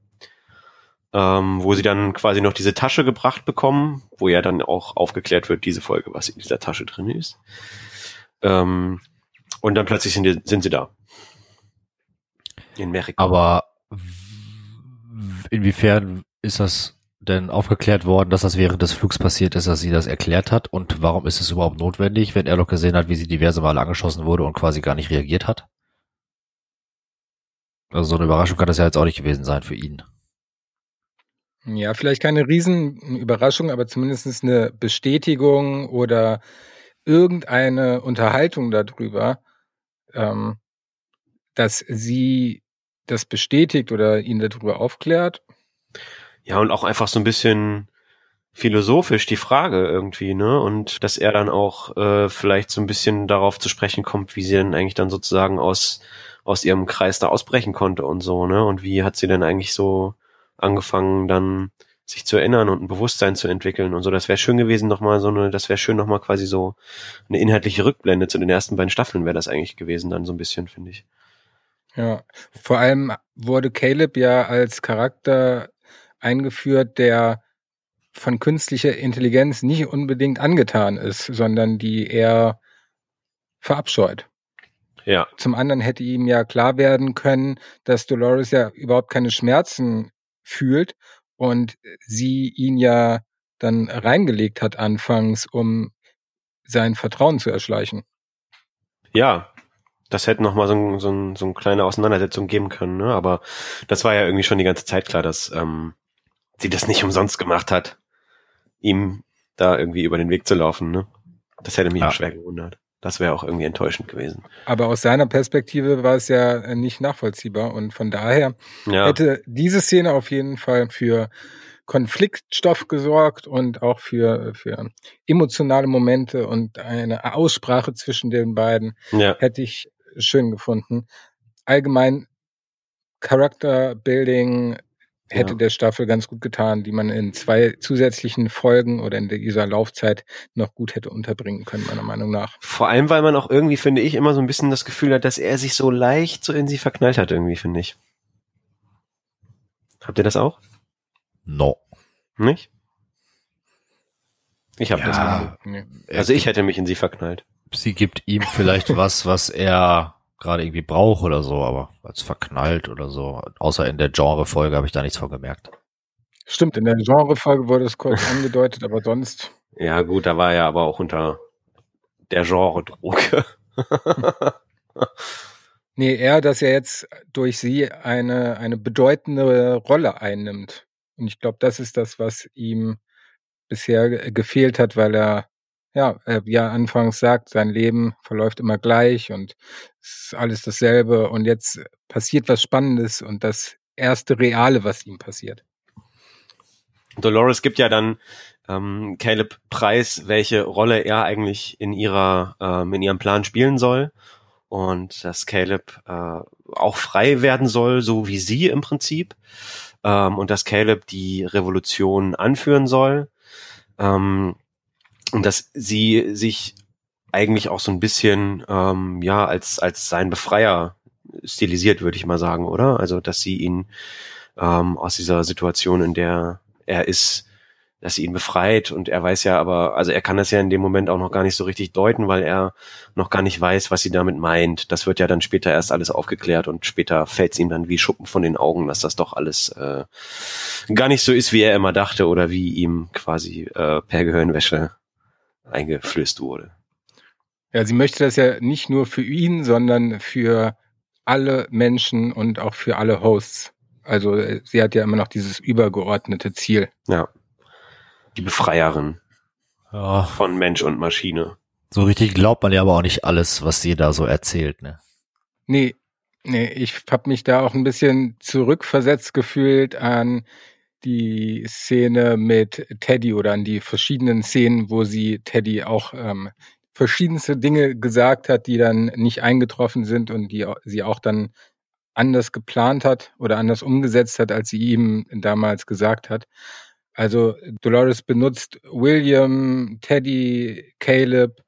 Ähm, wo sie dann quasi noch diese Tasche gebracht bekommen, wo ja dann auch aufgeklärt wird, diese Folge, was in dieser Tasche drin ist. Ähm, und dann plötzlich sind, die, sind sie da. In Mexiko. Aber inwiefern ist das denn aufgeklärt worden, dass das während des Flugs passiert ist, dass sie das erklärt hat? Und warum ist es überhaupt notwendig, wenn er doch gesehen hat, wie sie diverse Male angeschossen wurde und quasi gar nicht reagiert hat? Also so eine Überraschung kann das ja jetzt auch nicht gewesen sein für ihn. Ja, vielleicht keine Riesenüberraschung, aber zumindest eine Bestätigung oder irgendeine Unterhaltung darüber, ähm, dass sie das bestätigt oder ihn darüber aufklärt. Ja, und auch einfach so ein bisschen philosophisch die Frage irgendwie, ne? Und dass er dann auch äh, vielleicht so ein bisschen darauf zu sprechen kommt, wie sie denn eigentlich dann sozusagen aus, aus ihrem Kreis da ausbrechen konnte und so, ne? Und wie hat sie denn eigentlich so angefangen, dann sich zu erinnern und ein Bewusstsein zu entwickeln und so. Das wäre schön gewesen, nochmal so eine, das wäre schön nochmal quasi so eine inhaltliche Rückblende zu den ersten beiden Staffeln wäre das eigentlich gewesen, dann so ein bisschen, finde ich. Ja, vor allem wurde Caleb ja als Charakter eingeführt, der von künstlicher Intelligenz nicht unbedingt angetan ist, sondern die er verabscheut. Ja. Zum anderen hätte ihm ja klar werden können, dass Dolores ja überhaupt keine Schmerzen fühlt und sie ihn ja dann reingelegt hat anfangs, um sein Vertrauen zu erschleichen. Ja, das hätte noch mal so, ein, so, ein, so eine kleine Auseinandersetzung geben können, ne? aber das war ja irgendwie schon die ganze Zeit klar, dass ähm, sie das nicht umsonst gemacht hat, ihm da irgendwie über den Weg zu laufen. Ne? Das hätte mich ja. auch schwer gewundert. Das wäre auch irgendwie enttäuschend gewesen. Aber aus seiner Perspektive war es ja nicht nachvollziehbar und von daher ja. hätte diese Szene auf jeden Fall für Konfliktstoff gesorgt und auch für, für emotionale Momente und eine Aussprache zwischen den beiden ja. hätte ich schön gefunden. Allgemein Character Building hätte ja. der Staffel ganz gut getan, die man in zwei zusätzlichen Folgen oder in dieser Laufzeit noch gut hätte unterbringen können, meiner Meinung nach. Vor allem, weil man auch irgendwie, finde ich, immer so ein bisschen das Gefühl hat, dass er sich so leicht so in sie verknallt hat, irgendwie, finde ich. Habt ihr das auch? No. Nicht? Ich habe ja, das Gefühl. Also ich hätte mich in sie verknallt. Sie gibt ihm vielleicht was, was er gerade irgendwie brauche oder so, aber als verknallt oder so. Außer in der Genre-Folge habe ich da nichts von gemerkt. Stimmt, in der Genre-Folge wurde es kurz angedeutet, aber sonst. Ja, gut, da war er aber auch unter der Genre-Droge. nee, eher, dass er jetzt durch sie eine, eine bedeutende Rolle einnimmt. Und ich glaube, das ist das, was ihm bisher gefehlt hat, weil er ja, äh, wie er anfangs sagt, sein Leben verläuft immer gleich und ist alles dasselbe und jetzt passiert was Spannendes und das erste Reale, was ihm passiert. Dolores gibt ja dann ähm, Caleb Preis, welche Rolle er eigentlich in ihrer ähm, in ihrem Plan spielen soll und dass Caleb äh, auch frei werden soll, so wie sie im Prinzip ähm, und dass Caleb die Revolution anführen soll. Ähm, dass sie sich eigentlich auch so ein bisschen ähm, ja als als sein Befreier stilisiert, würde ich mal sagen, oder? Also dass sie ihn ähm, aus dieser Situation, in der er ist, dass sie ihn befreit und er weiß ja aber, also er kann das ja in dem Moment auch noch gar nicht so richtig deuten, weil er noch gar nicht weiß, was sie damit meint. Das wird ja dann später erst alles aufgeklärt und später fällt es ihm dann wie Schuppen von den Augen, dass das doch alles äh, gar nicht so ist, wie er immer dachte oder wie ihm quasi äh, per Gehirnwäsche eingeflößt wurde. Ja, sie möchte das ja nicht nur für ihn, sondern für alle Menschen und auch für alle Hosts. Also äh, sie hat ja immer noch dieses übergeordnete Ziel. Ja. Die Befreierin ja. von Mensch und Maschine. So richtig glaubt man ja aber auch nicht alles, was sie da so erzählt, ne? Nee, nee, ich habe mich da auch ein bisschen zurückversetzt gefühlt an die Szene mit Teddy oder an die verschiedenen Szenen, wo sie Teddy auch ähm, verschiedenste Dinge gesagt hat, die dann nicht eingetroffen sind und die sie auch dann anders geplant hat oder anders umgesetzt hat, als sie ihm damals gesagt hat. Also Dolores benutzt William, Teddy, Caleb.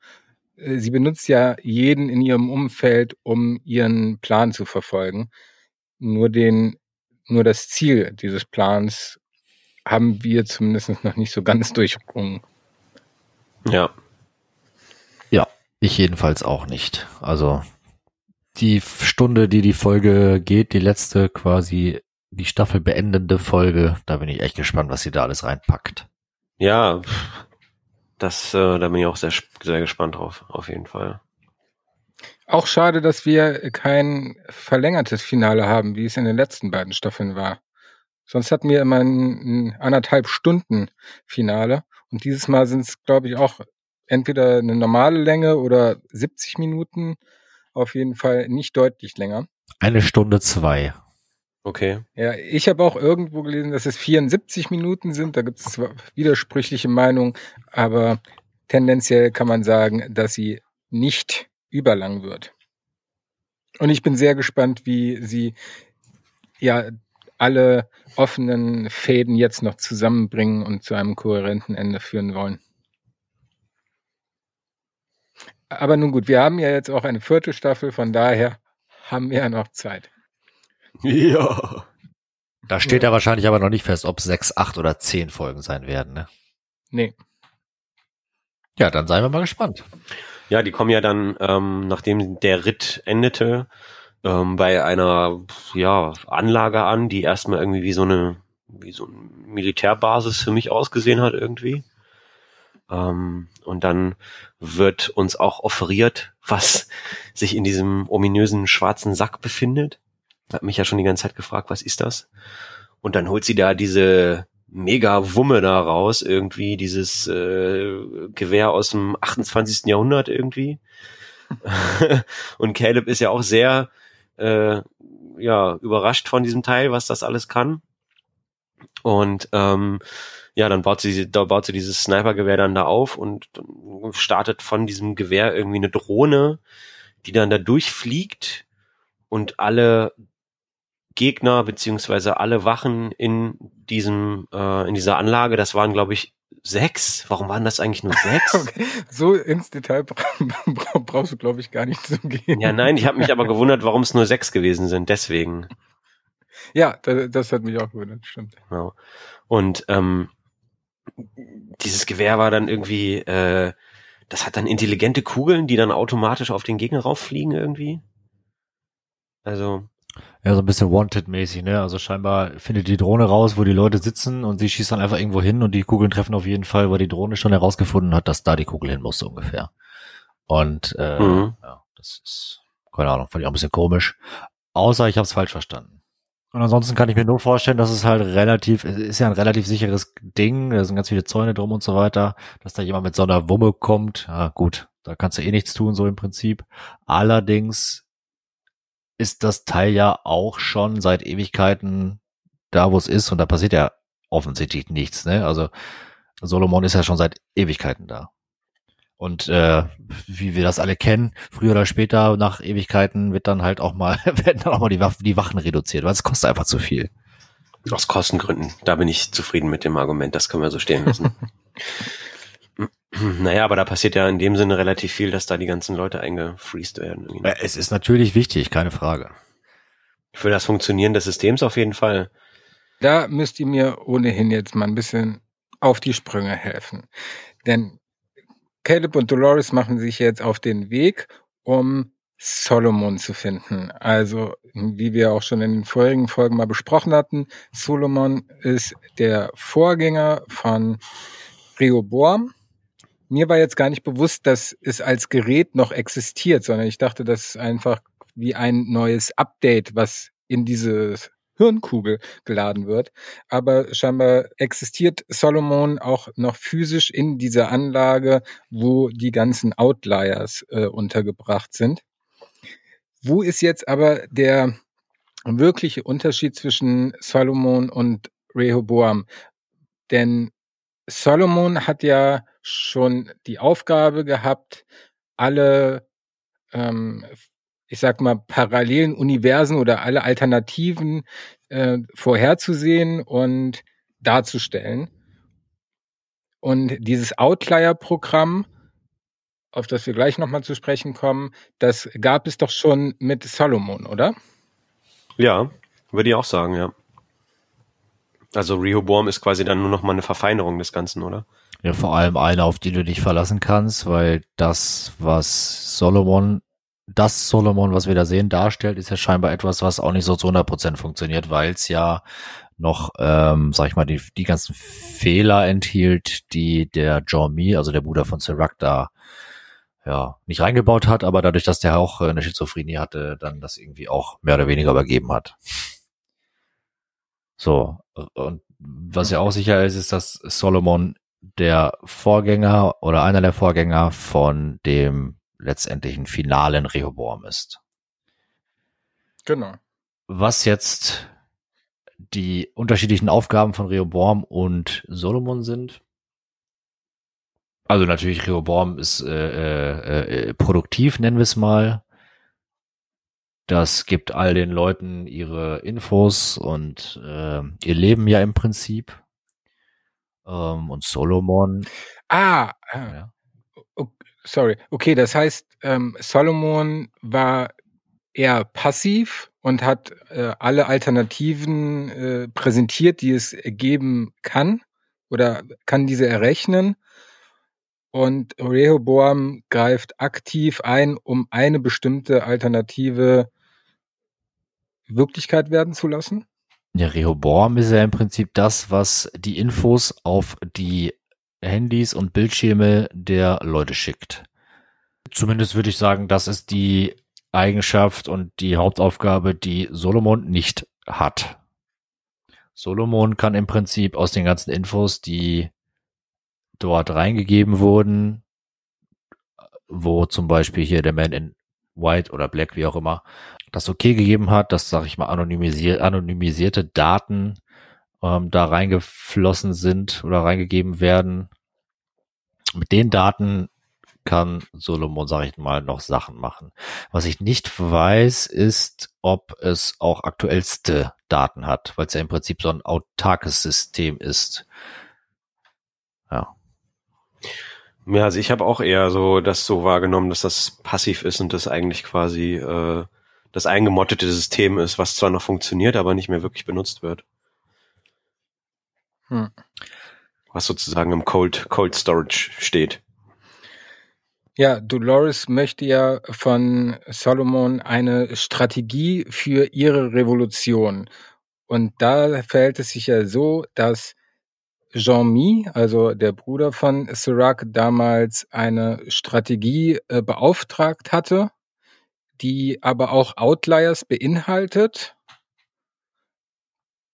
Sie benutzt ja jeden in ihrem Umfeld, um ihren Plan zu verfolgen. Nur den, nur das Ziel dieses Plans haben wir zumindest noch nicht so ganz durchdrungen. Ja. Ja, ich jedenfalls auch nicht. Also die Stunde, die die Folge geht, die letzte quasi die Staffel beendende Folge, da bin ich echt gespannt, was sie da alles reinpackt. Ja, das, äh, da bin ich auch sehr, sehr gespannt drauf, auf jeden Fall. Auch schade, dass wir kein verlängertes Finale haben, wie es in den letzten beiden Staffeln war. Sonst hatten wir immer ein, ein anderthalb Stunden Finale und dieses Mal sind es, glaube ich, auch entweder eine normale Länge oder 70 Minuten. Auf jeden Fall nicht deutlich länger. Eine Stunde zwei. Okay. Ja, ich habe auch irgendwo gelesen, dass es 74 Minuten sind. Da gibt es zwar widersprüchliche Meinungen, aber tendenziell kann man sagen, dass sie nicht überlang wird. Und ich bin sehr gespannt, wie sie ja alle offenen Fäden jetzt noch zusammenbringen und zu einem kohärenten Ende führen wollen. Aber nun gut, wir haben ja jetzt auch eine vierte Staffel, von daher haben wir ja noch Zeit. Ja. Da steht ja. ja wahrscheinlich aber noch nicht fest, ob sechs, acht oder zehn Folgen sein werden, ne? Nee. Ja, dann seien wir mal gespannt. Ja, die kommen ja dann, ähm, nachdem der Ritt endete, ähm, bei einer ja, Anlage an, die erstmal irgendwie wie so eine wie so eine Militärbasis für mich ausgesehen hat irgendwie. Ähm, und dann wird uns auch offeriert, was sich in diesem ominösen schwarzen Sack befindet. Hat mich ja schon die ganze Zeit gefragt, was ist das? Und dann holt sie da diese mega Wumme da raus, irgendwie dieses äh, Gewehr aus dem 28. Jahrhundert irgendwie. und Caleb ist ja auch sehr äh, ja überrascht von diesem Teil, was das alles kann. Und ähm, ja, dann baut sie, da baut sie dieses Snipergewehr dann da auf und startet von diesem Gewehr irgendwie eine Drohne, die dann da durchfliegt und alle Gegner beziehungsweise alle Wachen in diesem äh, in dieser Anlage, das waren glaube ich sechs. Warum waren das eigentlich nur sechs? Okay. So ins Detail brauchst du glaube ich gar nicht zu gehen. Ja, nein, ich habe mich aber gewundert, warum es nur sechs gewesen sind. Deswegen. Ja, das, das hat mich auch gewundert, stimmt. Genau. Und ähm, dieses Gewehr war dann irgendwie, äh, das hat dann intelligente Kugeln, die dann automatisch auf den Gegner rauffliegen irgendwie. Also ja, so ein bisschen Wanted-mäßig, ne? Also scheinbar findet die Drohne raus, wo die Leute sitzen und sie schießt dann einfach irgendwo hin und die Kugeln treffen auf jeden Fall, weil die Drohne schon herausgefunden hat, dass da die Kugel hin muss, so ungefähr. Und äh, mhm. ja, das ist, keine Ahnung, fand ich auch ein bisschen komisch. Außer ich habe es falsch verstanden. Und ansonsten kann ich mir nur vorstellen, dass es halt relativ, es ist ja ein relativ sicheres Ding, da sind ganz viele Zäune drum und so weiter, dass da jemand mit so einer Wumme kommt. Ja, gut, da kannst du eh nichts tun, so im Prinzip. Allerdings ist das Teil ja auch schon seit Ewigkeiten da, wo es ist und da passiert ja offensichtlich nichts. Ne? Also Solomon ist ja schon seit Ewigkeiten da. Und äh, wie wir das alle kennen, früher oder später nach Ewigkeiten wird dann halt auch mal werden dann auch mal die, Waffen, die Wachen reduziert, weil es kostet einfach zu viel. Aus Kostengründen. Da bin ich zufrieden mit dem Argument. Das können wir so stehen lassen. Naja, aber da passiert ja in dem Sinne relativ viel, dass da die ganzen Leute eingefreezed werden. Es ist natürlich wichtig, keine Frage. Für das Funktionieren des Systems auf jeden Fall. Da müsst ihr mir ohnehin jetzt mal ein bisschen auf die Sprünge helfen. Denn Caleb und Dolores machen sich jetzt auf den Weg, um Solomon zu finden. Also, wie wir auch schon in den vorherigen Folgen mal besprochen hatten, Solomon ist der Vorgänger von Rehoboam mir war jetzt gar nicht bewusst, dass es als Gerät noch existiert, sondern ich dachte, das ist einfach wie ein neues Update, was in diese Hirnkugel geladen wird. Aber scheinbar existiert Solomon auch noch physisch in dieser Anlage, wo die ganzen Outliers äh, untergebracht sind. Wo ist jetzt aber der wirkliche Unterschied zwischen Solomon und Rehoboam? Denn Solomon hat ja schon die Aufgabe gehabt, alle ähm, ich sag mal, parallelen Universen oder alle Alternativen äh, vorherzusehen und darzustellen. Und dieses Outlier-Programm, auf das wir gleich nochmal zu sprechen kommen, das gab es doch schon mit Solomon, oder? Ja, würde ich auch sagen, ja. Also Rehoboam ist quasi dann nur noch mal eine Verfeinerung des Ganzen, oder? Ja, vor allem eine, auf die du dich verlassen kannst, weil das, was Solomon, das Solomon, was wir da sehen, darstellt, ist ja scheinbar etwas, was auch nicht so zu 100% funktioniert, weil es ja noch, ähm, sag ich mal, die, die ganzen Fehler enthielt, die der Mee, also der Bruder von Sirac, da ja, nicht reingebaut hat, aber dadurch, dass der auch eine Schizophrenie hatte, dann das irgendwie auch mehr oder weniger übergeben hat. So, und was ja auch sicher ist, ist, dass Solomon der Vorgänger oder einer der Vorgänger von dem letztendlichen finalen Rehoboam ist. Genau. Was jetzt die unterschiedlichen Aufgaben von Rehoboam und Solomon sind. Also natürlich Rehoboam ist äh, äh, äh, produktiv, nennen wir es mal. Das gibt all den Leuten ihre Infos und äh, ihr Leben ja im Prinzip. Ähm, und Solomon. Ah, ah ja. sorry. Okay, das heißt, ähm, Solomon war eher passiv und hat äh, alle Alternativen äh, präsentiert, die es geben kann oder kann diese errechnen. Und Rehoboam greift aktiv ein, um eine bestimmte Alternative Wirklichkeit werden zu lassen? Ja, Rehoboam ist ja im Prinzip das, was die Infos auf die Handys und Bildschirme der Leute schickt. Zumindest würde ich sagen, das ist die Eigenschaft und die Hauptaufgabe, die Solomon nicht hat. Solomon kann im Prinzip aus den ganzen Infos, die dort reingegeben wurden, wo zum Beispiel hier der Man in White oder Black, wie auch immer, das okay gegeben hat, dass, sag ich mal, anonymisier anonymisierte Daten ähm, da reingeflossen sind oder reingegeben werden. Mit den Daten kann Solomon, sag ich mal, noch Sachen machen. Was ich nicht weiß, ist, ob es auch aktuellste Daten hat, weil es ja im Prinzip so ein autarkes System ist. Ja. Ja, also ich habe auch eher so das so wahrgenommen, dass das passiv ist und das eigentlich quasi äh, das eingemottete System ist, was zwar noch funktioniert, aber nicht mehr wirklich benutzt wird. Hm. Was sozusagen im Cold, Cold Storage steht. Ja, Dolores möchte ja von Solomon eine Strategie für ihre Revolution. Und da verhält es sich ja so, dass Jean-Mi, also der Bruder von Sirac, damals eine Strategie äh, beauftragt hatte, die aber auch Outliers beinhaltet.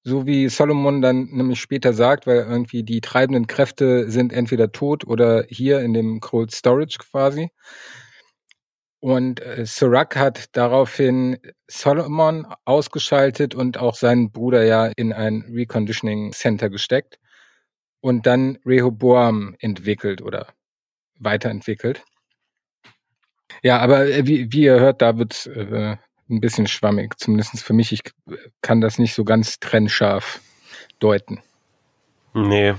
So wie Solomon dann nämlich später sagt, weil irgendwie die treibenden Kräfte sind entweder tot oder hier in dem Cold Storage quasi. Und äh, Sirac hat daraufhin Solomon ausgeschaltet und auch seinen Bruder ja in ein Reconditioning Center gesteckt und dann Rehoboam entwickelt oder weiterentwickelt. Ja, aber äh, wie, wie ihr hört, da wird äh, ein bisschen schwammig, zumindest für mich. Ich kann das nicht so ganz trennscharf deuten. Nee,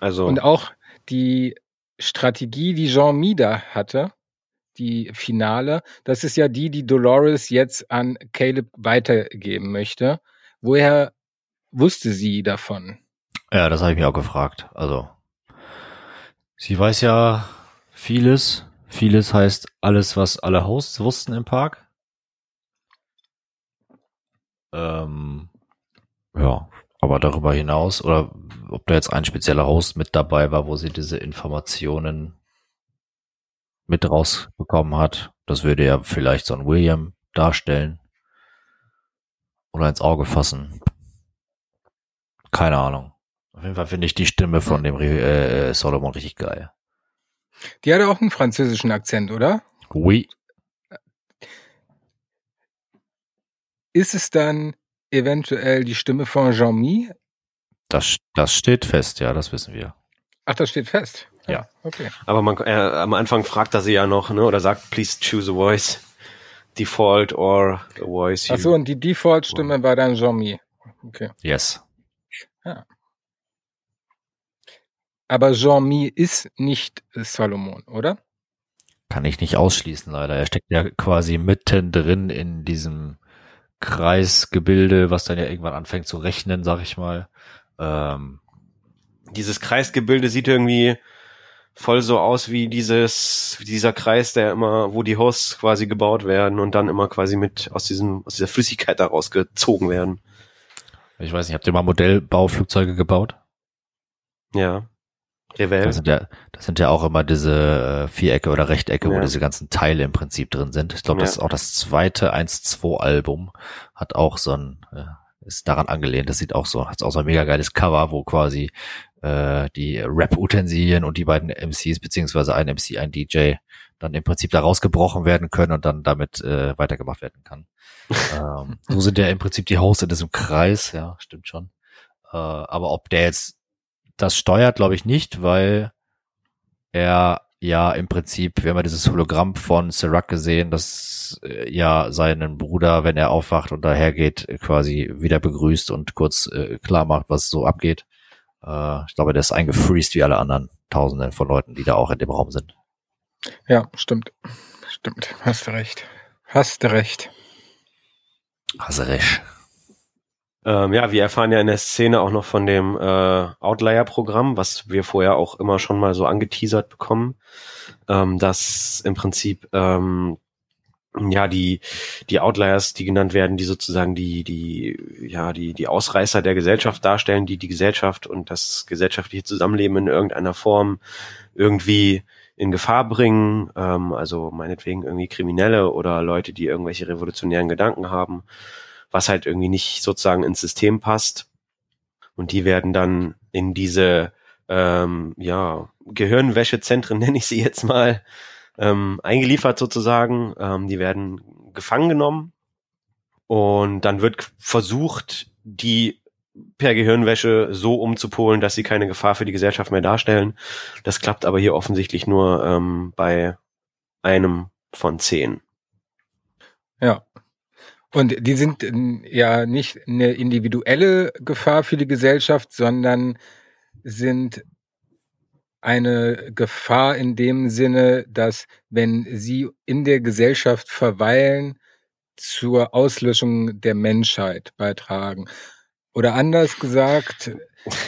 also. Und auch die Strategie, die Jean Mida hatte, die Finale, das ist ja die, die Dolores jetzt an Caleb weitergeben möchte. Woher wusste sie davon? Ja, das habe ich mir auch gefragt. Also, sie weiß ja vieles Vieles heißt alles, was alle Hosts wussten im Park. Ähm, ja, aber darüber hinaus, oder ob da jetzt ein spezieller Host mit dabei war, wo sie diese Informationen mit rausbekommen hat, das würde ja vielleicht so ein William darstellen oder ins Auge fassen. Keine Ahnung. Auf jeden Fall finde ich die Stimme von dem äh, Solomon richtig geil. Die hatte auch einen französischen Akzent, oder? Oui. Ist es dann eventuell die Stimme von Jean-Mi? Das, das steht fest, ja, das wissen wir. Ach, das steht fest. Ja. Okay. Aber man, äh, am Anfang fragt er sie ja noch, ne, oder sagt, please choose a voice. Default or a voice. Ach so, und die Default-Stimme war dann Jean-Mi. Okay. Yes. Aber Jean-Mi ist nicht Salomon, oder? Kann ich nicht ausschließen, leider. Er steckt ja quasi mittendrin in diesem Kreisgebilde, was dann ja irgendwann anfängt zu rechnen, sag ich mal. Ähm, Dieses Kreisgebilde sieht irgendwie voll so aus wie dieses, dieser Kreis, der immer, wo die Hosts quasi gebaut werden und dann immer quasi mit aus diesem, aus dieser Flüssigkeit daraus gezogen werden. ich weiß nicht, habt ihr mal Modellbauflugzeuge gebaut? Ja. Revell. Das sind ja, das sind ja auch immer diese äh, Vierecke oder Rechtecke, wo Ja. diese ganzen Teile im Prinzip drin sind. Ich glaube, das Ja. ist auch das zweite 1-2-Album, hat auch so ein, äh, ist daran angelehnt. Das sieht auch so, hat auch so ein mega geiles Cover, wo quasi äh, die Rap-Utensilien und die beiden MCs, beziehungsweise ein MC, ein DJ, dann im Prinzip da rausgebrochen werden können und dann damit äh, weitergemacht werden kann. ähm, so sind ja im Prinzip die Hosts in diesem Kreis, ja, stimmt schon. Äh, aber ob der jetzt das steuert, glaube ich nicht, weil er ja im Prinzip, wir haben ja dieses Hologramm von Serac gesehen, das äh, ja seinen Bruder, wenn er aufwacht und dahergeht, quasi wieder begrüßt und kurz äh, klar macht, was so abgeht. Äh, ich glaube, der ist eingefreezed wie alle anderen Tausende von Leuten, die da auch in dem Raum sind. Ja, stimmt. Stimmt. Hast du recht. Hast du recht. Ähm, ja, wir erfahren ja in der Szene auch noch von dem äh, Outlier-Programm, was wir vorher auch immer schon mal so angeteasert bekommen, ähm, dass im Prinzip ähm, ja die die Outliers, die genannt werden, die sozusagen die die ja die die Ausreißer der Gesellschaft darstellen, die die Gesellschaft und das gesellschaftliche Zusammenleben in irgendeiner Form irgendwie in Gefahr bringen, ähm, also meinetwegen irgendwie Kriminelle oder Leute, die irgendwelche revolutionären Gedanken haben was halt irgendwie nicht sozusagen ins System passt. Und die werden dann in diese ähm, ja, Gehirnwäschezentren, nenne ich sie jetzt mal, ähm, eingeliefert sozusagen. Ähm, die werden gefangen genommen und dann wird versucht, die per Gehirnwäsche so umzupolen, dass sie keine Gefahr für die Gesellschaft mehr darstellen. Das klappt aber hier offensichtlich nur ähm, bei einem von zehn. Ja. Und die sind ähm, ja nicht eine individuelle Gefahr für die Gesellschaft, sondern sind eine Gefahr in dem Sinne, dass wenn sie in der Gesellschaft verweilen, zur Auslöschung der Menschheit beitragen. Oder anders gesagt,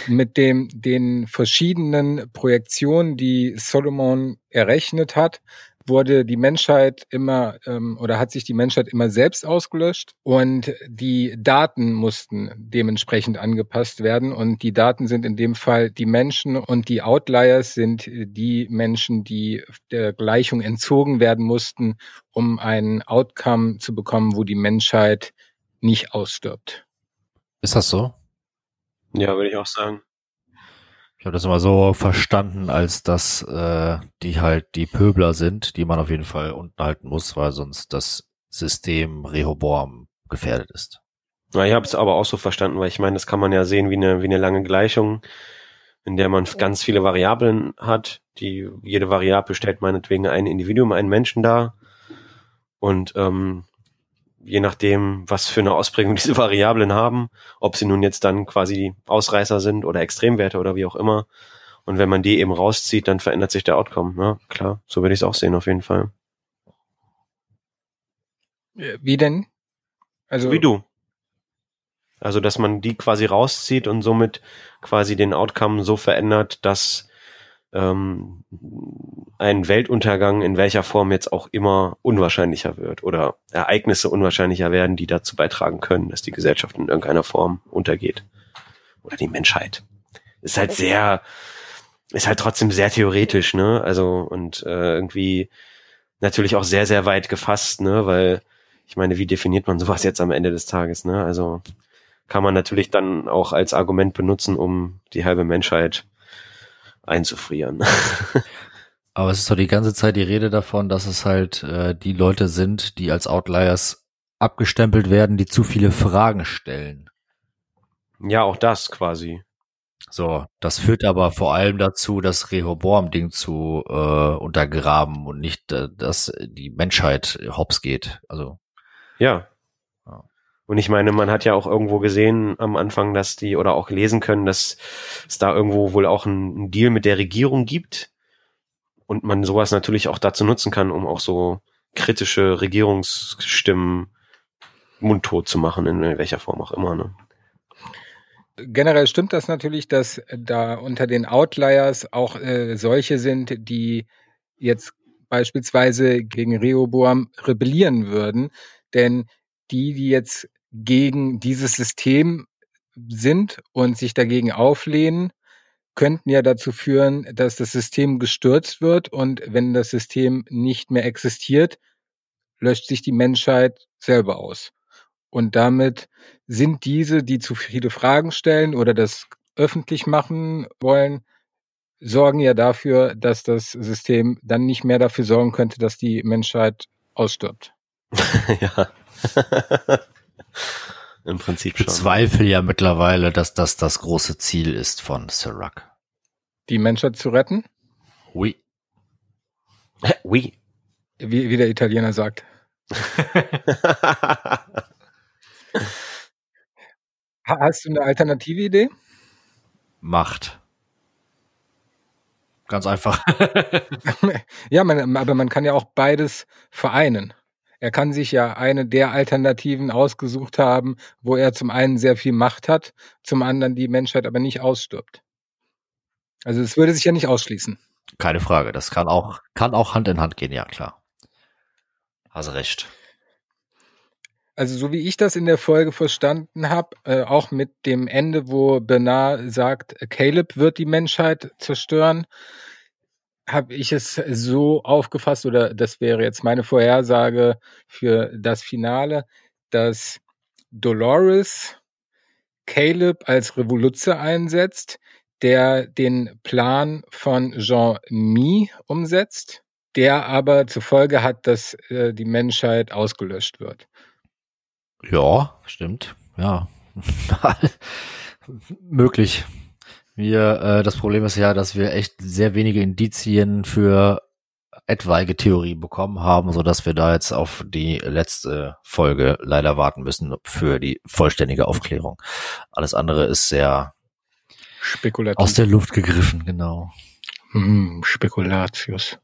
mit dem, den verschiedenen Projektionen, die Solomon errechnet hat, wurde die Menschheit immer ähm, oder hat sich die Menschheit immer selbst ausgelöscht und die Daten mussten dementsprechend angepasst werden und die Daten sind in dem Fall die Menschen und die Outliers sind die Menschen, die der Gleichung entzogen werden mussten, um einen Outcome zu bekommen, wo die Menschheit nicht ausstirbt. Ist das so? Ja, würde ich auch sagen. Ich habe das immer so verstanden, als dass äh, die halt die Pöbler sind, die man auf jeden Fall unten halten muss, weil sonst das System Rehoboam gefährdet ist. Ja, ich habe es aber auch so verstanden, weil ich meine, das kann man ja sehen wie eine, wie eine lange Gleichung, in der man ganz viele Variablen hat. Die, jede Variable stellt meinetwegen ein Individuum, einen Menschen dar. Und ähm, je nachdem, was für eine Ausprägung diese Variablen haben, ob sie nun jetzt dann quasi Ausreißer sind oder Extremwerte oder wie auch immer. Und wenn man die eben rauszieht, dann verändert sich der Outcome. Ja, klar, so würde ich es auch sehen auf jeden Fall. Wie denn? Also So wie du. Also, dass man die quasi rauszieht und somit quasi den Outcome so verändert, dass ähm, ein Weltuntergang in welcher Form jetzt auch immer unwahrscheinlicher wird oder Ereignisse unwahrscheinlicher werden, die dazu beitragen können, dass die Gesellschaft in irgendeiner Form untergeht. Oder die Menschheit. Ist halt sehr, ist halt trotzdem sehr theoretisch, ne? Also, und äh, irgendwie natürlich auch sehr, sehr weit gefasst, ne? Weil ich meine, wie definiert man sowas jetzt am Ende des Tages, ne? Also kann man natürlich dann auch als Argument benutzen, um die halbe Menschheit einzufrieren. Aber es ist doch die ganze Zeit die Rede davon, dass es halt äh, die Leute sind, die als Outliers abgestempelt werden, die zu viele Fragen stellen. ja, auch das quasi. So, das führt aber vor allem dazu, das Rehoboam-Ding zu äh, untergraben und nicht, äh, dass die Menschheit hops geht. Also Ja. Und ich meine, man hat ja auch irgendwo gesehen am Anfang, dass die oder auch lesen können, dass es da irgendwo wohl auch einen Deal mit der Regierung gibt und man sowas natürlich auch dazu nutzen kann, um auch so kritische Regierungsstimmen mundtot zu machen, in welcher Form auch immer. Ne? Generell stimmt das natürlich, dass da unter den Outliers auch äh, solche sind, die jetzt beispielsweise gegen Rehoboam rebellieren würden. Denn die, die jetzt gegen dieses System sind und sich dagegen auflehnen, könnten ja dazu führen, dass das System gestürzt wird und wenn das System nicht mehr existiert, löscht sich die Menschheit selber aus. Und damit sind diese, die zu viele Fragen stellen oder das öffentlich machen wollen, sorgen ja dafür, dass das System dann nicht mehr dafür sorgen könnte, dass die Menschheit ausstirbt. ja. Im Prinzip ich schon. bezweifle ja mittlerweile, dass das das große Ziel ist von Sirac. Die Menschheit zu retten, Oui. Oui. wie, wie der Italiener sagt. Ha- Hast du eine alternative Idee? Macht. Ganz einfach. ja, man, aber man kann ja auch beides vereinen. Er kann sich ja eine der Alternativen ausgesucht haben, wo er zum einen sehr viel Macht hat, zum anderen die Menschheit aber nicht ausstirbt. Also es würde sich ja nicht ausschließen. Keine Frage. Das kann auch, kann auch Hand in Hand gehen, ja klar. Hast recht. Also so wie ich das in der Folge verstanden habe, äh, auch mit dem Ende, wo Bernard sagt, Caleb wird die Menschheit zerstören, habe ich es so aufgefasst, oder das wäre jetzt meine Vorhersage für das Finale, dass Dolores Caleb als Revoluzzer einsetzt, der den Plan von Jean Mi umsetzt, der aber zur Folge hat, dass äh, die Menschheit ausgelöscht wird. Ja, stimmt. Ja. Möglich. Wir, äh, das Problem ist ja, dass wir echt sehr wenige Indizien für etwaige Theorie bekommen haben, so dass wir da jetzt auf die letzte Folge leider warten müssen für die vollständige Aufklärung. Alles andere ist sehr Spekulativ. aus der Luft gegriffen, genau. Hm, Spekulatius.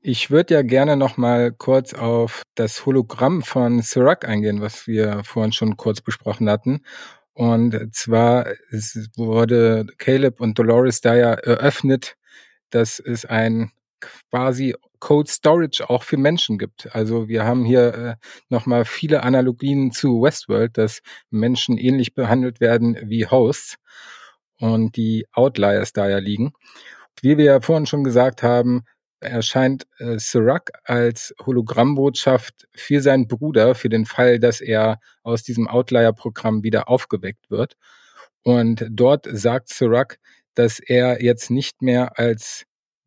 Ich würde ja gerne noch mal kurz auf das Hologramm von Sirac eingehen, was wir vorhin schon kurz besprochen hatten. Und zwar wurde Caleb und Dolores da ja eröffnet, dass es ein quasi Code Storage auch für Menschen gibt. Also wir haben hier äh, nochmal viele Analogien zu Westworld, dass Menschen ähnlich behandelt werden wie Hosts und die Outliers da ja liegen. Wie wir ja vorhin schon gesagt haben, erscheint äh, Sirac als Hologrammbotschaft für seinen Bruder, für den Fall, dass er aus diesem Outlier-Programm wieder aufgeweckt wird. Und dort sagt Sirac, dass er jetzt nicht mehr als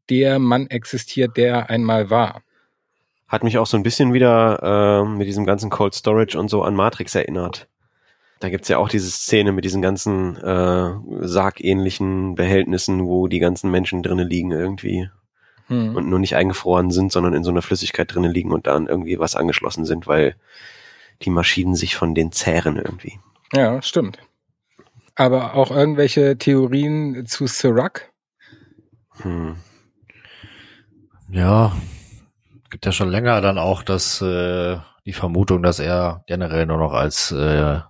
der Mann existiert, der er einmal war. Hat mich auch so ein bisschen wieder äh, mit diesem ganzen Cold Storage und so an Matrix erinnert. Da gibt's ja auch diese Szene mit diesen ganzen äh, sargähnlichen Behältnissen, wo die ganzen Menschen drinnen liegen irgendwie Hm. und nur nicht eingefroren sind, sondern in so einer Flüssigkeit drinnen liegen und dann irgendwie was angeschlossen sind, weil die Maschinen sich von den zehren irgendwie. Ja, stimmt. Aber auch irgendwelche Theorien zu Sirac? Hm. Ja, gibt ja schon länger dann auch das äh, die Vermutung, dass er generell nur noch als äh,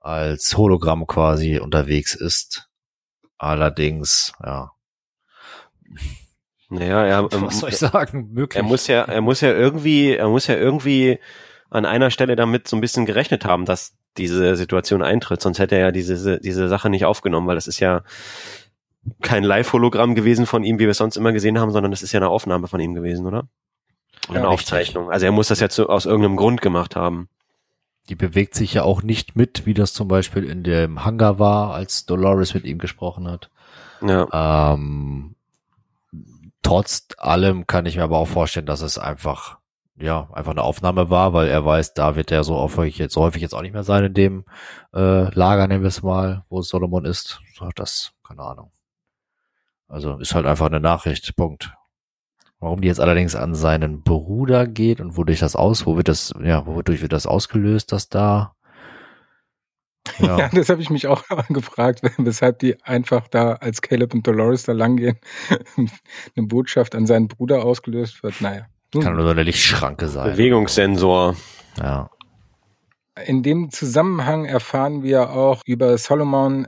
als Hologramm quasi unterwegs ist. Allerdings, ja, Naja, er, ähm, was soll ich sagen? Möglich. er muss ja, er muss ja irgendwie, er muss ja irgendwie an einer Stelle damit so ein bisschen gerechnet haben, dass diese Situation eintritt, sonst hätte er ja diese, diese Sache nicht aufgenommen, weil das ist ja kein Live-Hologramm gewesen von ihm, wie wir es sonst immer gesehen haben, sondern das ist ja eine Aufnahme von ihm gewesen, oder? Oder Ja, eine richtig. Aufzeichnung. Also er muss das ja zu, aus irgendeinem Grund gemacht haben. Die bewegt sich ja auch nicht mit, wie das zum Beispiel in dem Hangar war, als Dolores mit ihm gesprochen hat. Ja. Ähm, trotz allem kann ich mir aber auch vorstellen, dass es einfach ja, einfach eine Aufnahme war, weil er weiß, da wird er so häufig jetzt, so häufig jetzt auch nicht mehr sein in dem äh, Lager, nehmen wir es mal, wo Solomon ist. Das, keine Ahnung. Also ist halt einfach eine Nachricht. Punkt. Warum die jetzt allerdings an seinen Bruder geht und wodurch das aus, wo wird das, ja, wodurch wird das ausgelöst, dass da ja, ja das habe ich mich auch gefragt, weshalb die einfach da als Caleb und Dolores da langgehen, eine Botschaft an seinen Bruder ausgelöst wird. Naja. Kann nur so eine Lichtschranke sein. Bewegungssensor. Ja. In dem Zusammenhang erfahren wir auch über Solomon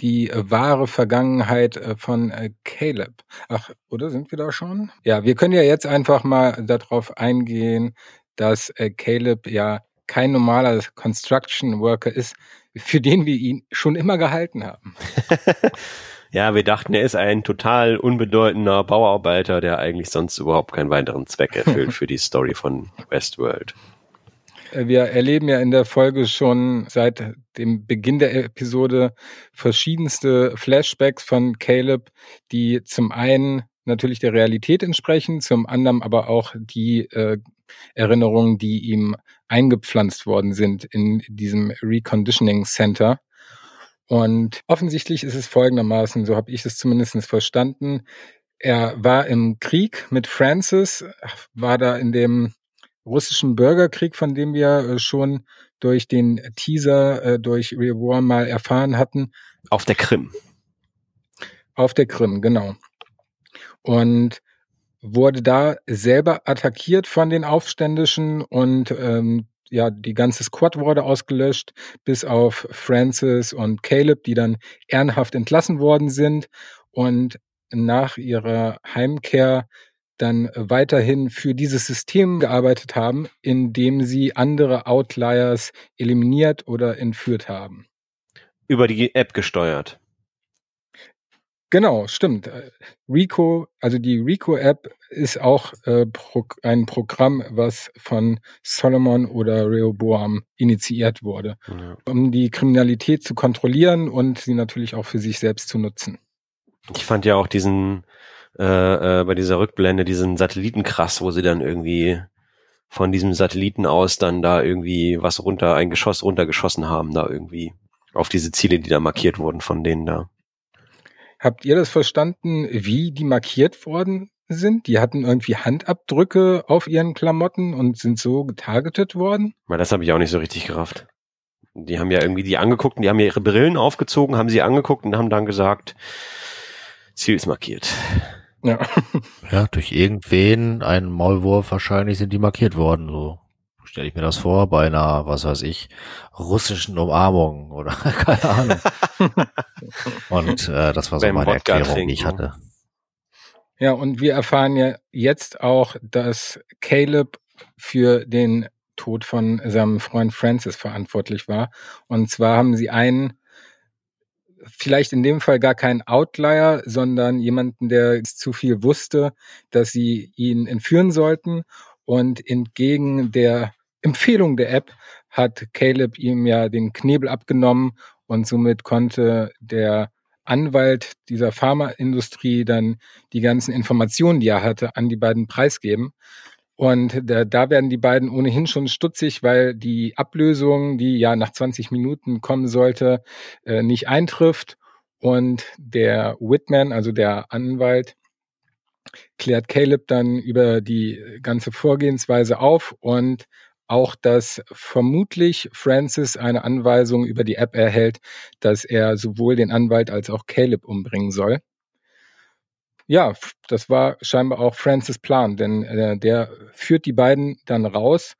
die wahre Vergangenheit äh, von äh, Caleb. Ach, oder sind wir da schon? Ja, wir können ja jetzt einfach mal darauf eingehen, dass äh, Caleb ja kein normaler Construction Worker ist, für den wir ihn schon immer gehalten haben. ja, wir dachten, er ist ein total unbedeutender Bauarbeiter, der eigentlich sonst überhaupt keinen weiteren Zweck erfüllt für die Story von Westworld. Äh, wir erleben ja in der Folge schon seit dem Beginn der Episode verschiedenste Flashbacks von Caleb, die zum einen natürlich der Realität entsprechen, zum anderen aber auch die äh, Erinnerungen, die ihm eingepflanzt worden sind in diesem Reconditioning Center. Und offensichtlich ist es folgendermaßen, so habe ich es zumindest verstanden. Er war im Krieg mit Francis, war da in dem russischen Bürgerkrieg, von dem wir äh, schon durch den Teaser, äh, durch Real War mal erfahren hatten. Auf der Krim. Auf der Krim, genau. Und wurde da selber attackiert von den Aufständischen und ähm, ja, die ganze Squad wurde ausgelöscht, bis auf Francis und Caleb, die dann ehrenhaft entlassen worden sind. Und nach ihrer Heimkehr dann weiterhin für dieses System gearbeitet haben, indem sie andere Outliers eliminiert oder entführt haben. Über die App gesteuert. Genau, stimmt. Rico, also die Rico-App ist auch äh, pro, ein Programm, was von Solomon oder Rehoboam initiiert wurde, ja. um die Kriminalität zu kontrollieren und sie natürlich auch für sich selbst zu nutzen. Ich fand ja auch diesen äh, äh, bei dieser Rückblende diesen Satelliten krass, wo sie dann irgendwie von diesem Satelliten aus dann da irgendwie was runter, ein Geschoss runtergeschossen haben, da irgendwie auf diese Ziele, die da markiert wurden von denen da. Habt ihr das verstanden, wie die markiert worden sind? Die hatten irgendwie Handabdrücke auf ihren Klamotten und sind so getargetet worden? Weil das habe ich auch nicht so richtig gerafft. Die haben ja irgendwie die angeguckt und die haben ja ihre Brillen aufgezogen, haben sie angeguckt und haben dann gesagt, Ziel ist markiert. Ja. ja, durch irgendwen, einen Maulwurf wahrscheinlich sind die markiert worden, so stelle ich mir das vor, bei einer, was weiß ich, russischen Umarmung oder keine Ahnung. und äh, das war so Beim meine Wodka Erklärung, trinken. die ich hatte. Ja, und wir erfahren ja jetzt auch, dass Caleb für den Tod von seinem Freund Francis verantwortlich war. Und zwar haben sie einen vielleicht in dem Fall gar kein Outlier, sondern jemanden, der zu viel wusste, dass sie ihn entführen sollten. Und entgegen der Empfehlung der App hat Caleb ihm ja den Knebel abgenommen und somit konnte der Anwalt dieser Pharmaindustrie dann die ganzen Informationen, die er hatte, an die beiden preisgeben. Und da, da werden die beiden ohnehin schon stutzig, weil die Ablösung, die ja nach 20 Minuten kommen sollte, äh, nicht eintrifft. Und der Whitman, also der Anwalt, klärt Caleb dann über die ganze Vorgehensweise auf und auch, dass vermutlich Francis eine Anweisung über die App erhält, dass er sowohl den Anwalt als auch Caleb umbringen soll ja, das war scheinbar auch Francis Plan, denn äh, der führt die beiden dann raus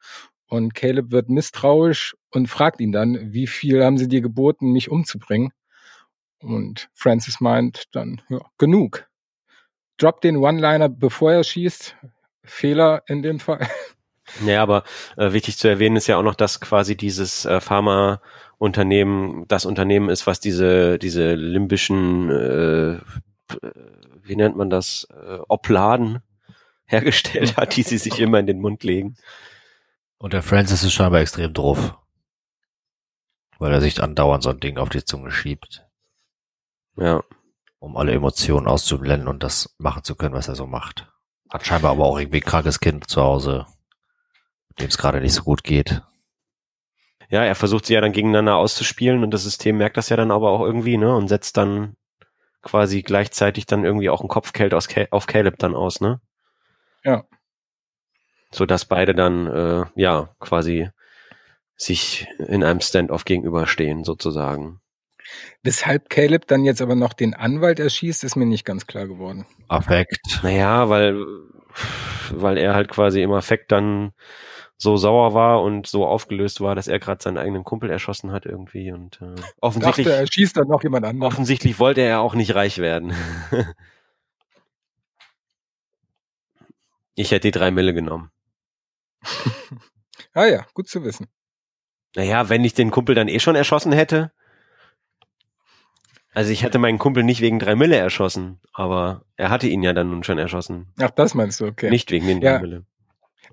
und Caleb wird misstrauisch und fragt ihn dann, wie viel haben sie dir geboten, mich umzubringen? Und Francis meint dann, ja, genug. Drop den One-Liner, bevor er schießt. Fehler in dem Fall. Ja, aber äh, wichtig zu erwähnen ist ja auch noch, dass quasi dieses äh, Pharma-Unternehmen das Unternehmen ist, was diese, diese limbischen äh, wie nennt man das, äh, Opladen hergestellt hat, die sie sich immer in den Mund legen. Und der Francis ist scheinbar extrem drauf. Weil er sich andauernd so ein Ding auf die Zunge schiebt. Ja. Um alle Emotionen auszublenden und das machen zu können, was er so macht. Hat scheinbar aber auch irgendwie ein krankes Kind zu Hause. dem es gerade nicht so gut geht. Ja, er versucht sie ja dann gegeneinander auszuspielen und das System merkt das ja dann aber auch irgendwie, ne? Und setzt dann quasi gleichzeitig dann irgendwie auch ein Kopfgeld aus, auf Caleb dann aus, ne? Ja. So dass beide dann, äh, ja, quasi sich in einem Standoff gegenüberstehen, sozusagen. Weshalb Caleb dann jetzt aber noch den Anwalt erschießt, ist mir nicht ganz klar geworden. Affekt. Naja, weil, weil er halt quasi im Affekt dann so sauer war und so aufgelöst war, dass er gerade seinen eigenen Kumpel erschossen hat irgendwie und äh, offensichtlich Dachte, er schießt dann noch jemand anderen. offensichtlich wollte er auch nicht reich werden. ich hätte die drei Mille genommen. ah ja, gut zu wissen. Naja, wenn ich den Kumpel dann eh schon erschossen hätte. Also ich hätte meinen Kumpel nicht wegen drei Mille erschossen, aber er hatte ihn ja dann nun schon erschossen. Ach, das meinst du, okay. Nicht wegen den Ja. drei Mille.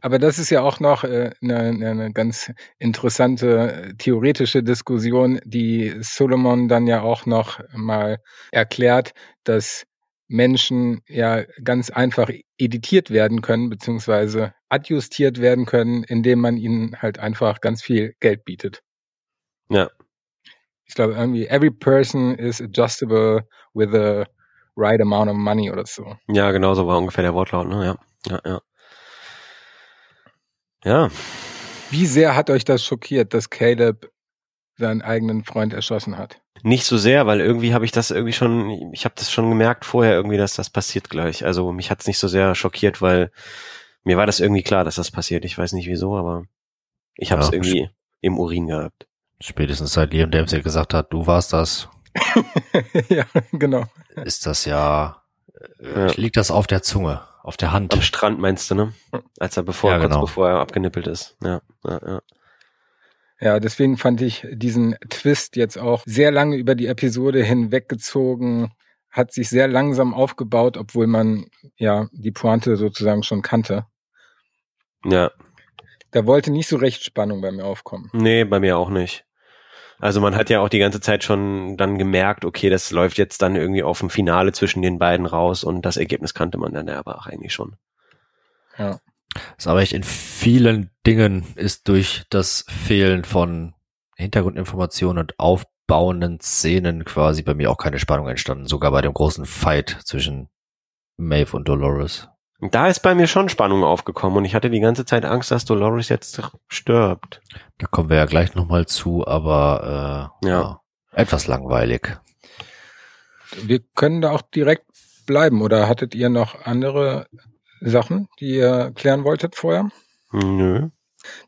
Aber das ist ja auch noch äh, eine, eine ganz interessante äh, theoretische Diskussion, die Solomon dann ja auch noch mal erklärt, dass Menschen ja ganz einfach editiert werden können, beziehungsweise adjustiert werden können, indem man ihnen halt einfach ganz viel Geld bietet. Ja. Ich glaube irgendwie, every person is adjustable with a right amount of money oder so. Ja, genau so war ungefähr der Wortlaut, ne? Ja, ja, ja. Ja, Wie sehr hat euch das schockiert, dass Caleb seinen eigenen Freund erschossen hat? nicht so sehr, weil irgendwie habe ich das irgendwie schon, ich habe das schon gemerkt vorher irgendwie, dass das passiert gleich. Also mich hat's nicht so sehr schockiert, weil mir war das irgendwie klar, dass das passiert. Ich weiß nicht wieso, aber ich habe es Ja. irgendwie im Urin gehabt. Spätestens seit Liam Dempsey gesagt hat, du warst das, ja, genau. ist das ja, Ja. äh, liegt das auf der Zunge, auf der Hand. Am Strand meinst du, ne? Als er bevor, Ja, kurz genau. bevor er abgenippelt ist. Ja, ja, ja. Ja, deswegen fand ich diesen Twist jetzt auch sehr lange über die Episode hinweggezogen, hat sich sehr langsam aufgebaut, obwohl man ja die Pointe sozusagen schon kannte. Ja, Da wollte nicht so recht Spannung bei mir aufkommen. nee, bei mir auch nicht. Also man hat ja auch die ganze Zeit schon dann gemerkt, okay, das läuft jetzt dann irgendwie auf dem Finale zwischen den beiden raus und das Ergebnis kannte man dann aber auch eigentlich schon. Ja. Ist aber echt in vielen Dingen ist durch das Fehlen von Hintergrundinformationen und aufbauenden Szenen quasi bei mir auch keine Spannung entstanden. Sogar bei dem großen Fight zwischen Maeve und Dolores. Und da ist bei mir schon Spannung aufgekommen und ich hatte die ganze Zeit Angst, dass Dolores jetzt stirbt. Da kommen wir ja gleich nochmal zu, aber äh, Ja. ja. etwas langweilig. Wir können da auch direkt bleiben. Oder hattet ihr noch andere Sachen, die ihr klären wolltet vorher? Nö.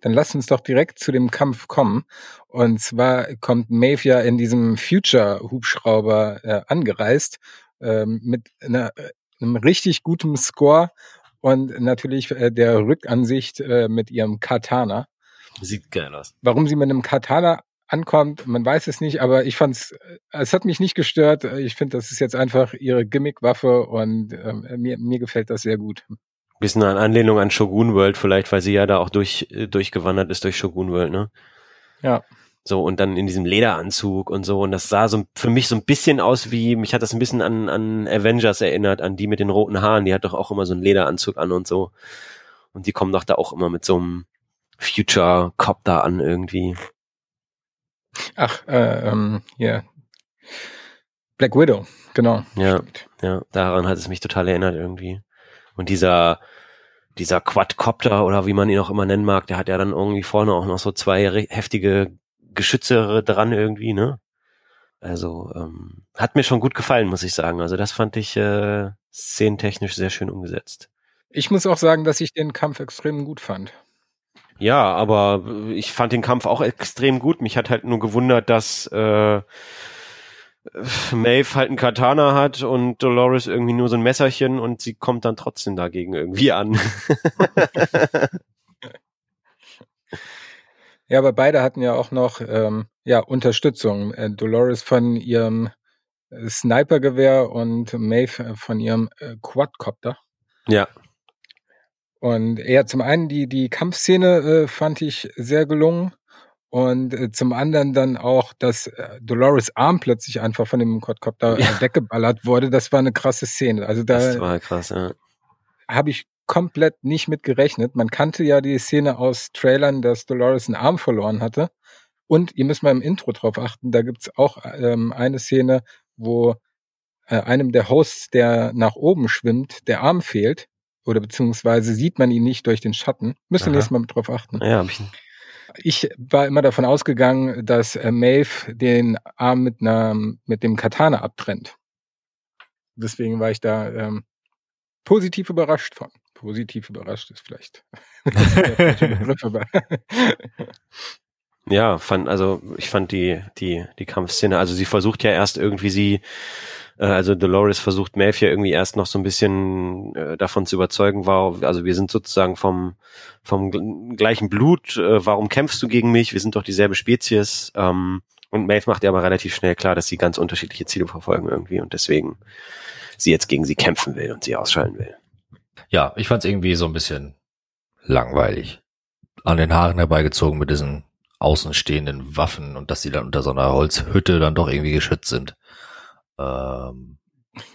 Dann lasst uns doch direkt zu dem Kampf kommen. Und zwar kommt Maeve ja in diesem Future-Hubschrauber äh, angereist ähm, mit einer, äh, einem richtig gutem Score und natürlich äh, der Rückansicht äh, mit ihrem Katana. Sieht geil aus. Warum sie mit einem Katana ankommt, man weiß es nicht, aber ich fand's, äh, es hat mich nicht gestört. Ich finde, das ist jetzt einfach ihre Gimmickwaffe und ähm, mir, mir gefällt das sehr gut. Bisschen an Anlehnung an Shogun World vielleicht, weil sie ja da auch durch, äh, durchgewandert ist durch Shogun World, ne? Ja. So, und dann in diesem Lederanzug und so. Und das sah so für mich so ein bisschen aus wie, mich hat das ein bisschen an, an Avengers erinnert, an die mit den roten Haaren. Die hat doch auch immer so einen Lederanzug an und so. Und die kommen doch da auch immer mit so einem Future Cop da an irgendwie. Ach, äh, ähm, hier. Black Widow, genau. Ja. Stimmt. Ja, daran hat es mich total erinnert irgendwie. Und dieser, dieser Quadcopter oder wie man ihn auch immer nennen mag, der hat ja dann irgendwie vorne auch noch so zwei heftige Geschütze dran irgendwie, ne? Also, ähm, hat mir schon gut gefallen, muss ich sagen. Also das fand ich äh, szenentechnisch sehr schön umgesetzt. Ich muss auch sagen, dass ich den Kampf extrem gut fand. Ja, aber ich fand den Kampf auch extrem gut. Mich hat halt nur gewundert, dass äh, Maeve halt einen Katana hat und Dolores irgendwie nur so ein Messerchen und sie kommt dann trotzdem dagegen irgendwie an. Ja, aber beide hatten ja auch noch ähm, ja, Unterstützung. Äh, Dolores von ihrem äh, Snipergewehr und Maeve äh, von ihrem äh, Quadcopter. ja, Und ja, zum einen die, die Kampfszene äh, fand ich sehr gelungen. Und äh, zum anderen dann auch, dass Dolores Arm plötzlich einfach von dem Quadcopter Ja. weggeballert wurde. Das war eine krasse Szene. Also das da war krass, ja. habe ich komplett nicht mit gerechnet. Man kannte ja die Szene aus Trailern, dass Dolores einen Arm verloren hatte. Und ihr müsst mal im Intro drauf achten, da gibt's auch ähm, eine Szene, wo äh, einem der Hosts, der nach oben schwimmt, der Arm fehlt. Oder beziehungsweise sieht man ihn nicht durch den Schatten. Müsst ihr nächstes Mal drauf achten. Ja, hab ich. Ich war immer davon ausgegangen, dass äh, Maeve den Arm mit, einer, mit dem Katana abtrennt. Deswegen war ich da ähm, positiv überrascht von. Positiv überrascht ist vielleicht. Ja, fand, also ich fand die, die, die Kampfszene, also sie versucht ja erst irgendwie sie, äh, also Dolores versucht Maeve ja irgendwie erst noch so ein bisschen äh, davon zu überzeugen, war, also wir sind sozusagen vom, vom gleichen Blut, äh, warum kämpfst du gegen mich? Wir sind doch dieselbe Spezies. Ähm, und Maeve macht ihr aber relativ schnell klar, dass sie ganz unterschiedliche Ziele verfolgen irgendwie und deswegen sie jetzt gegen sie kämpfen will und sie ausschalten will. Ja, ich fand es irgendwie so ein bisschen langweilig. An den Haaren herbeigezogen mit diesen außenstehenden Waffen und dass sie dann unter so einer Holzhütte dann doch irgendwie geschützt sind. Ähm,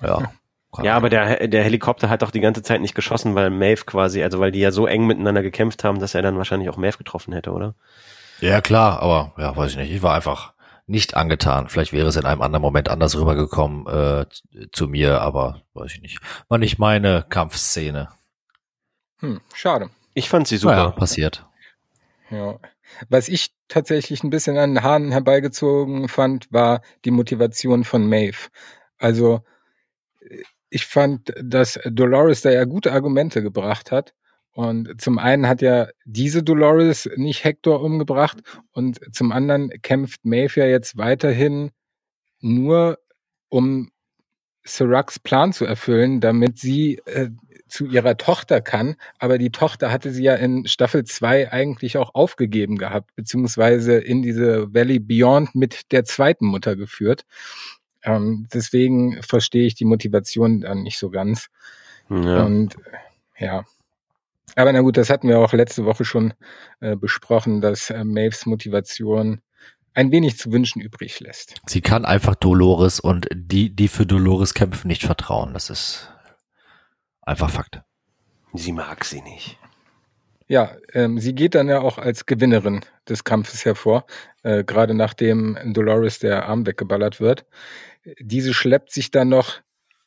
ja. Ja, aber der, der Helikopter hat doch die ganze Zeit nicht geschossen, weil Maeve quasi, also weil die ja so eng miteinander gekämpft haben, dass er dann wahrscheinlich auch Maeve getroffen hätte, oder? Ja, klar, aber ja, weiß ich nicht. Ich war einfach nicht angetan. Vielleicht wäre es in einem anderen Moment anders rübergekommen äh, zu mir, aber weiß ich nicht. War nicht meine Kampfszene. hm, schade. Ich fand sie super. Naja, passiert. Ja. Was ich tatsächlich ein bisschen an den Haaren herbeigezogen fand, war die Motivation von Maeve. Also ich fand, dass Dolores da ja gute Argumente gebracht hat. Und zum einen hat ja diese Dolores nicht Hector umgebracht und zum anderen kämpft ja jetzt weiterhin nur, um Siraks Plan zu erfüllen, damit sie äh, zu ihrer Tochter kann. Aber die Tochter hatte sie ja in Staffel 2 eigentlich auch aufgegeben gehabt, beziehungsweise in diese Valley Beyond mit der zweiten Mutter geführt. Ähm, deswegen verstehe ich die Motivation dann nicht so ganz. Ja. Und ja. Aber na gut, das hatten wir auch letzte Woche schon äh, besprochen, dass äh, Maves Motivation ein wenig zu wünschen übrig lässt. Sie kann einfach Dolores und die, die für Dolores kämpfen, nicht vertrauen. Das ist einfach Fakt. Sie mag sie nicht. Ja, ähm, sie geht dann ja auch als Gewinnerin des Kampfes hervor, äh, gerade nachdem Dolores der Arm weggeballert wird. Diese schleppt sich dann noch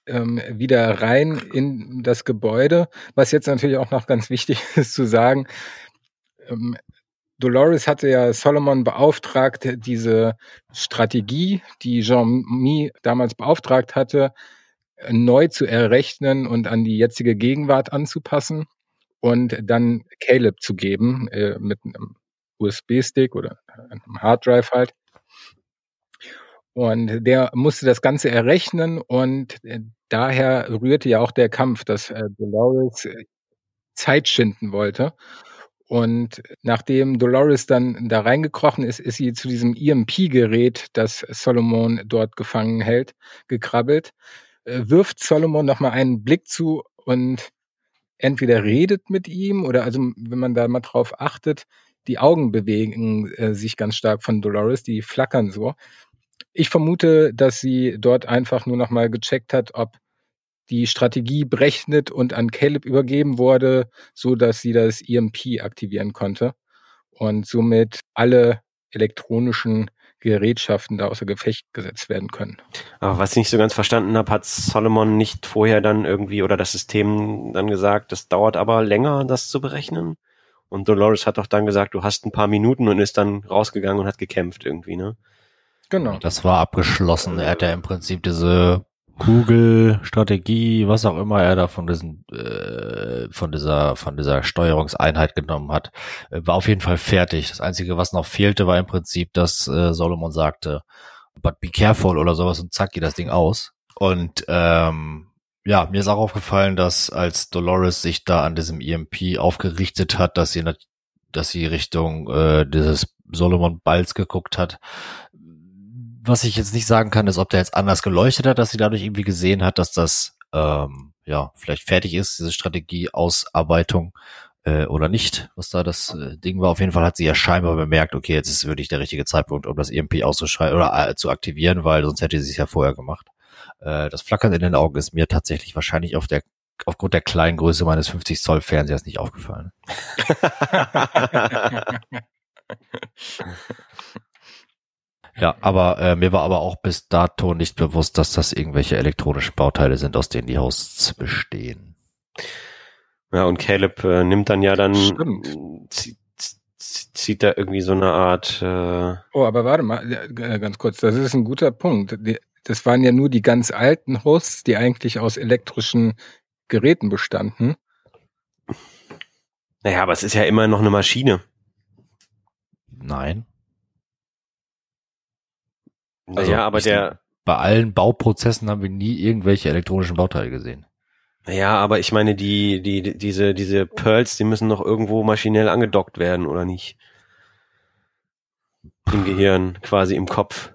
ähm, wieder rein in das Gebäude, was jetzt natürlich auch noch ganz wichtig ist zu sagen. Ähm, Dolores hatte ja Solomon beauftragt, diese Strategie, die Jean-Mi damals beauftragt hatte, neu zu errechnen und an die jetzige Gegenwart anzupassen und dann Caleb zu geben äh, mit einem USB-Stick oder einem Harddrive halt. Und der musste das Ganze errechnen und äh, daher rührte ja auch der Kampf, dass äh, Dolores äh, Zeit schinden wollte. Und nachdem Dolores dann da reingekrochen ist, ist sie zu diesem EMP-Gerät, das Solomon dort gefangen hält, gekrabbelt, wirft Solomon nochmal einen Blick zu und entweder redet mit ihm oder also wenn man da mal drauf achtet, die Augen bewegen äh, sich ganz stark von Dolores, die flackern so. Ich vermute, dass sie dort einfach nur noch mal gecheckt hat, ob die Strategie berechnet und an Caleb übergeben wurde, so dass sie das EMP aktivieren konnte und somit alle elektronischen Gerätschaften da außer Gefecht gesetzt werden können. Aber was ich nicht so ganz verstanden habe, hat Solomon nicht vorher dann irgendwie oder das System dann gesagt, das dauert aber länger, das zu berechnen? Und Dolores hat doch dann gesagt, du hast ein paar Minuten und ist dann rausgegangen und hat gekämpft irgendwie, ne? Genau. Das war abgeschlossen. Er hat ja im Prinzip diese Kugel, Strategie, was auch immer er da von diesen, äh, von dieser, von dieser Steuerungseinheit genommen hat, äh, war auf jeden Fall fertig. Das Einzige, was noch fehlte, war im Prinzip, dass äh, Solomon sagte, but be careful oder sowas und zack geht das Ding aus. Und ähm, ja, mir ist auch aufgefallen, dass als Dolores sich da an diesem EMP aufgerichtet hat, dass sie, dass sie Richtung äh, dieses Solomon Balls geguckt hat, was ich jetzt nicht sagen kann, ist, ob der jetzt anders geleuchtet hat, dass sie dadurch irgendwie gesehen hat, dass das ähm, ja vielleicht fertig ist, diese Strategieausarbeitung äh, oder nicht, was da das äh, Ding war. Auf jeden Fall hat sie ja scheinbar bemerkt, okay, jetzt ist wirklich der richtige Zeitpunkt, um das EMP auszuschreiben oder äh, zu aktivieren, weil sonst hätte sie es ja vorher gemacht. Äh, das Flackern in den Augen ist mir tatsächlich wahrscheinlich auf der aufgrund der kleinen Größe meines 50 Zoll Fernsehers nicht aufgefallen. ja, aber äh, mir war aber auch bis dato nicht bewusst, dass das irgendwelche elektronischen Bauteile sind, aus denen die Hosts bestehen. Ja, und Caleb äh, nimmt dann ja dann, zieht, zieht da irgendwie so eine Art, äh, Oh, aber warte mal, äh, ganz kurz, das ist ein guter Punkt. Das waren ja nur die ganz alten Hosts, die eigentlich aus elektrischen Geräten bestanden. naja, aber es ist ja immer noch eine Maschine. Nein. Naja, Also, aber ich- der, Bei allen Bauprozessen haben wir nie irgendwelche elektronischen Bauteile gesehen. naja, aber ich meine, die, die, die- diese, diese Pearls, die müssen noch irgendwo maschinell angedockt werden, oder nicht? Im Gehirn, quasi im Kopf.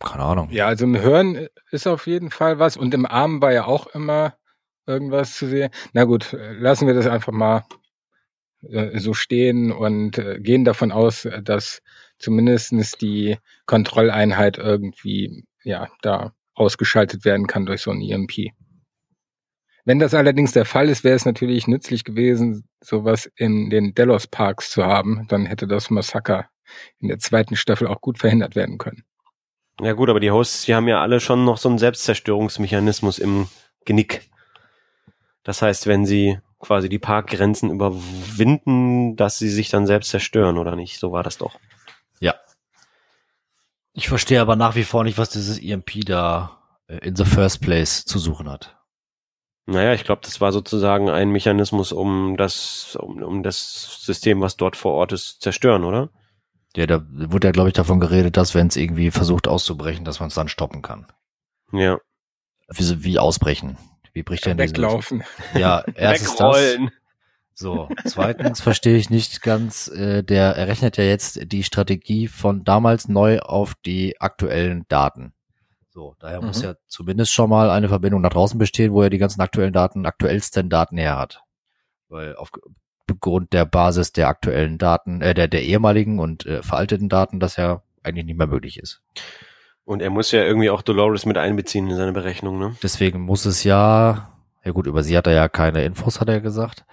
Keine Ahnung. Ja, also im Hören ist auf jeden Fall was und im Arm war ja auch immer irgendwas zu sehen. Na gut, lassen wir das einfach mal äh, so stehen und äh, gehen davon aus, dass zumindestens die Kontrolleinheit irgendwie ja da ausgeschaltet werden kann durch so ein EMP. Wenn das allerdings der Fall ist, wäre es natürlich nützlich gewesen, sowas in den Delos Parks zu haben. Dann hätte das Massaker in der zweiten Staffel auch gut verhindert werden können. Ja gut, aber die Hosts, die haben ja alle schon noch so einen Selbstzerstörungsmechanismus im Genick. Das heißt, wenn sie quasi die Parkgrenzen überwinden, dass sie sich dann selbst zerstören, oder nicht? So war das doch. Ich verstehe aber nach wie vor nicht, was dieses EMP da äh, in the first place zu suchen hat. Naja, ich glaube, das war sozusagen ein Mechanismus, um das, um, um das System, was dort vor Ort ist, zu zerstören, oder? Ja, da wurde ja, glaube ich, davon geredet, dass wenn es irgendwie versucht auszubrechen, dass man es dann stoppen kann. Ja. Wie, wie ausbrechen? Wie bricht denn diese- Weglaufen. Ja, erstens das. So, zweitens verstehe ich nicht ganz, äh, der errechnet ja jetzt die Strategie von damals neu auf die aktuellen Daten. So, daher muss Mhm. ja zumindest schon mal eine Verbindung nach draußen bestehen, wo er die ganzen aktuellen Daten, aktuellsten Daten her hat. Weil aufgrund der Basis der aktuellen Daten, äh, der, der ehemaligen und äh, veralteten Daten, das ja eigentlich nicht mehr möglich ist. Und er muss ja irgendwie auch Dolores mit einbeziehen in seine Berechnung, ne? Deswegen muss es ja, ja gut, über sie hat er ja keine Infos, hat er gesagt.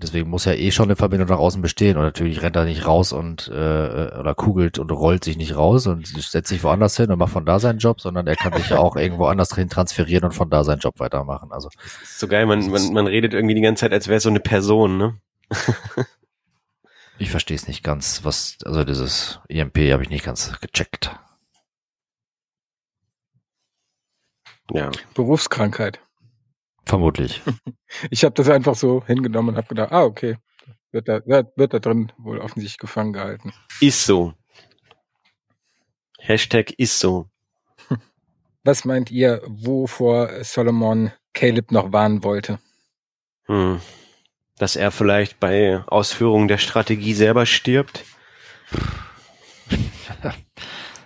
Deswegen muss ja eh schon eine Verbindung nach außen bestehen. Und natürlich rennt er nicht raus und äh, oder kugelt und rollt sich nicht raus und setzt sich woanders hin und macht von da seinen Job, sondern er kann sich ja auch irgendwo anders hin transferieren und von da seinen Job weitermachen. Also Ist so geil, man, man, man redet irgendwie die ganze Zeit, als wäre es so eine Person, ne? ich verstehe es nicht ganz, was, also dieses EMP habe ich nicht ganz gecheckt. Ja. Berufskrankheit. Vermutlich. Ich habe das einfach so hingenommen und habe gedacht, ah, okay, wird da, wird, wird da drin wohl offensichtlich gefangen gehalten. Ist so. Hashtag ist so. Was meint ihr, wovor Solomon Caleb noch warnen wollte? Hm. Dass er vielleicht bei Ausführung der Strategie selber stirbt.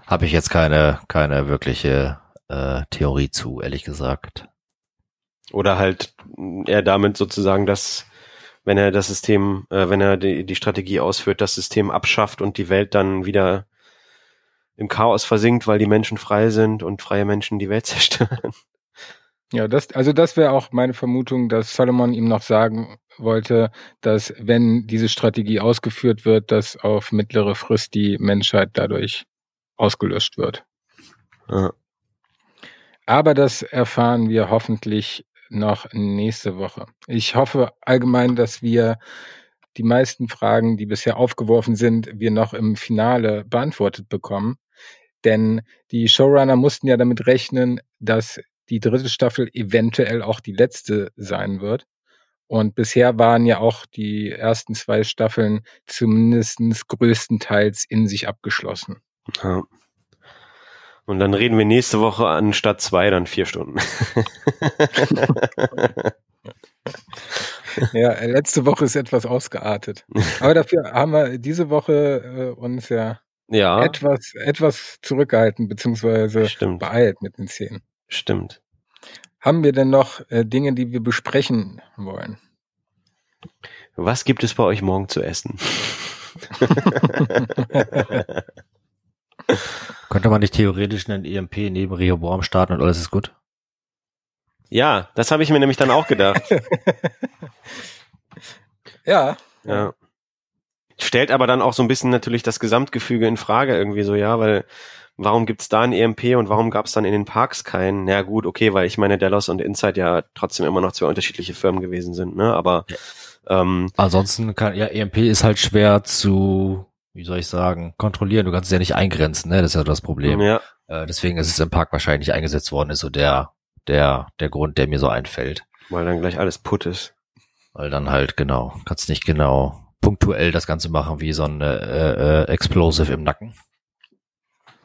habe ich jetzt keine, keine wirkliche äh, Theorie zu, ehrlich gesagt. Oder halt er damit sozusagen das, wenn er das System, äh, wenn er die, die Strategie ausführt, das System abschafft und die Welt dann wieder im Chaos versinkt, weil die Menschen frei sind und freie Menschen die Welt zerstören. Ja, das, also das wäre auch meine Vermutung, dass Solomon ihm noch sagen wollte, dass wenn diese Strategie ausgeführt wird, dass auf mittlere Frist die Menschheit dadurch ausgelöscht wird. Ja. Aber das erfahren wir hoffentlich noch nächste Woche. Ich hoffe allgemein, dass wir die meisten Fragen, die bisher aufgeworfen sind, wir noch im Finale beantwortet bekommen. Denn die Showrunner mussten ja damit rechnen, dass die dritte Staffel eventuell auch die letzte sein wird. Und bisher waren ja auch die ersten zwei Staffeln zumindestens größtenteils in sich abgeschlossen. Ja. Und dann reden wir nächste Woche anstatt zwei dann vier Stunden. Ja, letzte Woche ist etwas ausgeartet. Aber dafür haben wir diese Woche äh, uns ja ja, etwas, etwas zurückgehalten, beziehungsweise stimmt, beeilt mit den Szenen. stimmt. Haben wir denn noch äh, Dinge, die wir besprechen wollen? Was gibt es bei euch morgen zu essen? Könnte man nicht theoretisch einen EMP neben Rehoboam starten und alles ist gut? Ja, das habe ich mir nämlich dann auch gedacht. Ja. Ja. Stellt aber dann auch so ein bisschen natürlich das Gesamtgefüge in Frage irgendwie so, ja, weil warum gibt's da ein EMP und warum gab's dann in den Parks keinen? Ja gut, okay, weil ich meine, Delos und Insight ja trotzdem immer noch zwei unterschiedliche Firmen gewesen sind, ne? Aber ähm, Ansonsten kann, ja, EMP ist halt schwer zu, wie soll ich sagen, kontrollieren. Du kannst es ja nicht eingrenzen, ne? Das ist ja das Problem. ja, Äh, deswegen ist es im Park wahrscheinlich nicht eingesetzt worden, ist so der, der, der Grund, der mir so einfällt. weil dann gleich alles putt ist. Weil dann halt genau, kannst nicht genau punktuell das Ganze machen wie so ein äh, äh, Explosive im Nacken.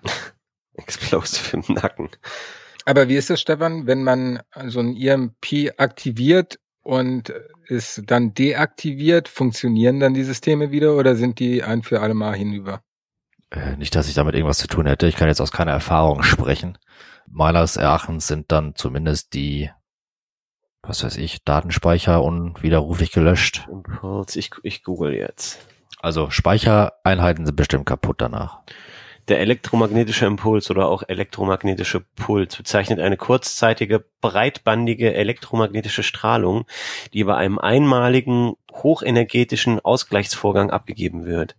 Explosive im Nacken. Aber wie ist das, Stefan, wenn man so ein EMP aktiviert und es dann deaktiviert, funktionieren dann die Systeme wieder oder sind die ein für alle Mal hinüber? Äh, nicht, dass ich damit irgendwas zu tun hätte. Ich kann jetzt aus keiner Erfahrung sprechen. Meines Erachtens sind dann zumindest die, was weiß ich, Datenspeicher unwiderruflich gelöscht. Ich, ich google jetzt. Also Speichereinheiten sind bestimmt kaputt danach. Der elektromagnetische Impuls oder auch elektromagnetische Puls bezeichnet eine kurzzeitige, breitbandige elektromagnetische Strahlung, die bei einem einmaligen, hochenergetischen Ausgleichsvorgang abgegeben wird.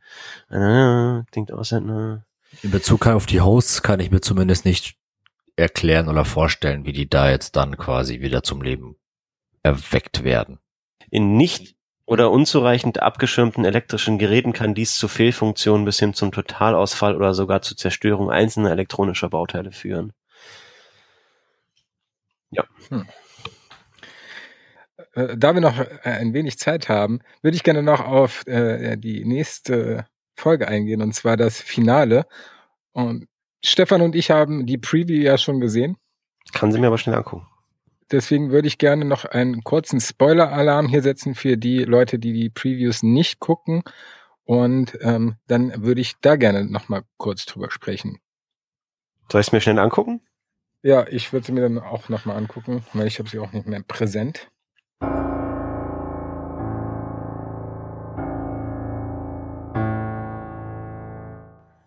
Klingt aus, In Bezug auf die Hosts kann ich mir zumindest nicht erklären oder vorstellen, wie die da jetzt dann quasi wieder zum Leben erweckt werden. In nicht oder unzureichend abgeschirmten elektrischen Geräten kann dies zu Fehlfunktionen bis hin zum Totalausfall oder sogar zur Zerstörung einzelner elektronischer Bauteile führen. Äh, da wir noch äh, ein wenig Zeit haben, würde ich gerne noch auf äh, die nächste Folge eingehen, und zwar das Finale. Und Stefan und ich haben die Preview ja schon gesehen. Kann sie mir aber schnell angucken. Deswegen würde ich gerne noch einen kurzen Spoiler-Alarm hier setzen für die Leute, die die Previews nicht gucken. Und ähm, dann würde ich da gerne noch mal kurz drüber sprechen. Soll ich es mir schnell angucken? Ja, ich würde sie mir dann auch noch mal angucken, weil ich habe sie auch nicht mehr präsent.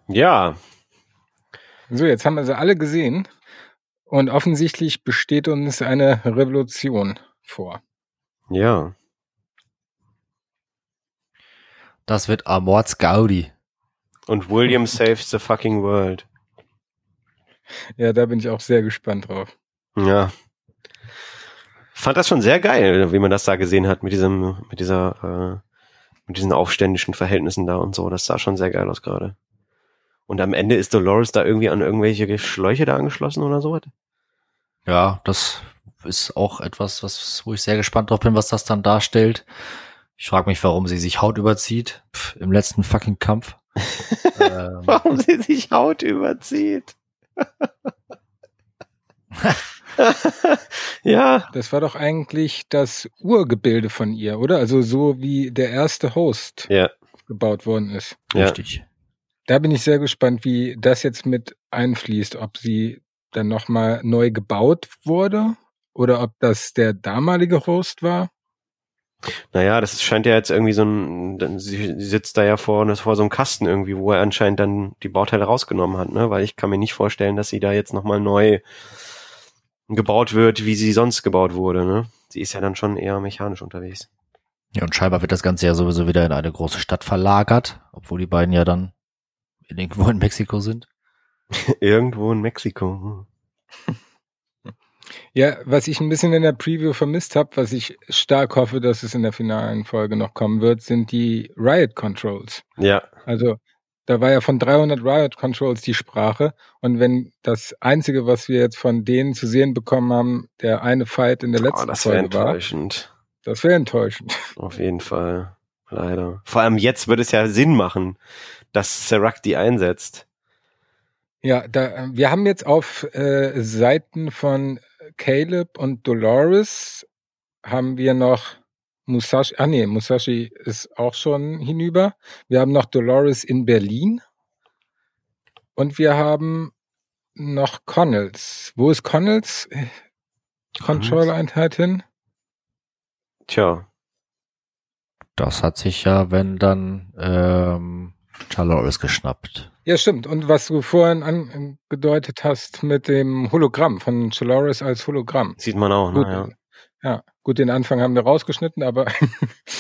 Ja, So, jetzt haben wir sie alle gesehen. Und offensichtlich besteht uns eine Revolution vor. ja. Das wird Amorts Gaudi. Und William saves the fucking world. Ja, da bin ich auch sehr gespannt drauf. Ja. Fand das schon sehr geil, wie man das da gesehen hat mit diesem, mit dieser, äh, mit diesen aufständischen Verhältnissen da und so. Das sah schon sehr geil aus gerade. Und am Ende ist Dolores da irgendwie an irgendwelche Schläuche da angeschlossen oder sowas? Ja, das ist auch etwas, was, wo ich sehr gespannt drauf bin, was das dann darstellt. Ich frage mich, warum sie sich Haut überzieht Pff, im letzten fucking Kampf. ähm, Warum sie sich Haut überzieht. ja, Das war doch eigentlich das Urgebilde von ihr, oder? Also so wie der erste Host ja, gebaut worden ist. ja. Richtig. Da bin ich sehr gespannt, wie das jetzt mit einfließt, ob sie dann nochmal neu gebaut wurde oder ob das der damalige Host war. Naja, das scheint ja jetzt irgendwie so ein, dann- sie, sie sitzt da ja vor, vor so einem Kasten irgendwie, wo er anscheinend dann die Bauteile rausgenommen hat, ne? Weil ich kann mir nicht vorstellen, dass sie da jetzt nochmal neu gebaut wird, wie sie sonst gebaut wurde, ne? Sie ist ja dann schon eher mechanisch unterwegs. Ja, und scheinbar wird das Ganze ja sowieso wieder in eine große Stadt verlagert, obwohl die beiden ja dann irgendwo in Mexiko sind. Irgendwo in Mexiko. Ja, was ich ein bisschen in der Preview vermisst habe, was ich stark hoffe, dass es in der finalen Folge noch kommen wird, sind die Riot Controls. Ja, Also da war ja von 300 Riot Controls die Sprache. Und wenn das Einzige, was wir jetzt von denen zu sehen bekommen haben, der eine Fight in der oh, letzten das wäre Folge war, enttäuschend. das wäre enttäuschend. Auf jeden Fall. Leider. Vor allem jetzt würde es ja Sinn machen, dass Serac die einsetzt. Ja, da, wir haben jetzt auf äh, Seiten von Caleb und Dolores haben wir noch Musashi, ah nee, Musashi ist auch schon hinüber. Wir haben noch Dolores in Berlin und wir haben noch Connells. Wo ist Connells äh, Control-Einheit hin? Tja, Das hat sich ja, wenn dann, ähm, Charloris geschnappt. Ja, stimmt. Und was du vorhin angedeutet hast mit dem Hologramm von Chaloris als Hologramm. Sieht man auch, Gut, ne? Ja. ja, gut, den Anfang haben wir rausgeschnitten, aber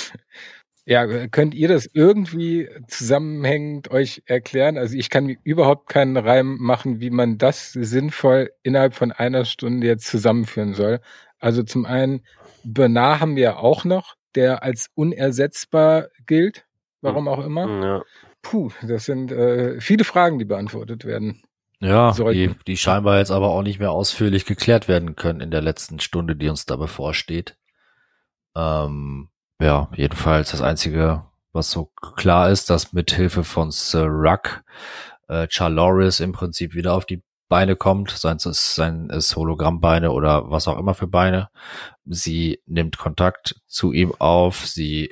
ja, könnt ihr das irgendwie zusammenhängend euch erklären? Also ich kann mir überhaupt keinen Reim machen, wie man das sinnvoll innerhalb von einer Stunde jetzt zusammenführen soll. Also zum einen, Bernard haben wir auch noch, der als unersetzbar gilt, warum auch immer. Ja. Puh, das sind äh, viele Fragen, die beantwortet werden. Ja, Sollten. die, die scheinbar jetzt aber auch nicht mehr ausführlich geklärt werden können in der letzten Stunde, die uns da bevorsteht. Ähm, ja, jedenfalls das Einzige, was so klar ist, dass mit Hilfe von Sir Ruck äh, Charloris im Prinzip wieder auf die Beine kommt, seien es, seien es Hologrammbeine oder was auch immer für Beine. Sie nimmt Kontakt zu ihm auf, sie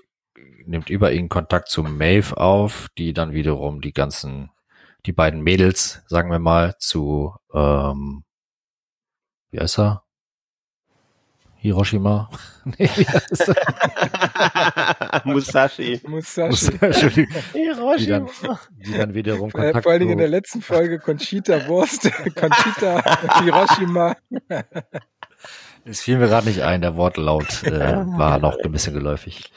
nimmt über ihn Kontakt zu Maeve auf, die dann wiederum die ganzen, die beiden Mädels, sagen wir mal, zu, ähm, wie heißt er? Hiroshima? nee, wie heißt er? Musashi. Musashi. Entschuldigung. Die Hiroshima. dann, die dann wiederum Äh, Kontakt vor allen Dingen in der letzten Folge Conchita Wurst, Conchita Hiroshima. Es fiel mir gerade nicht ein, der Wortlaut äh, war noch ein bisschen geläufig.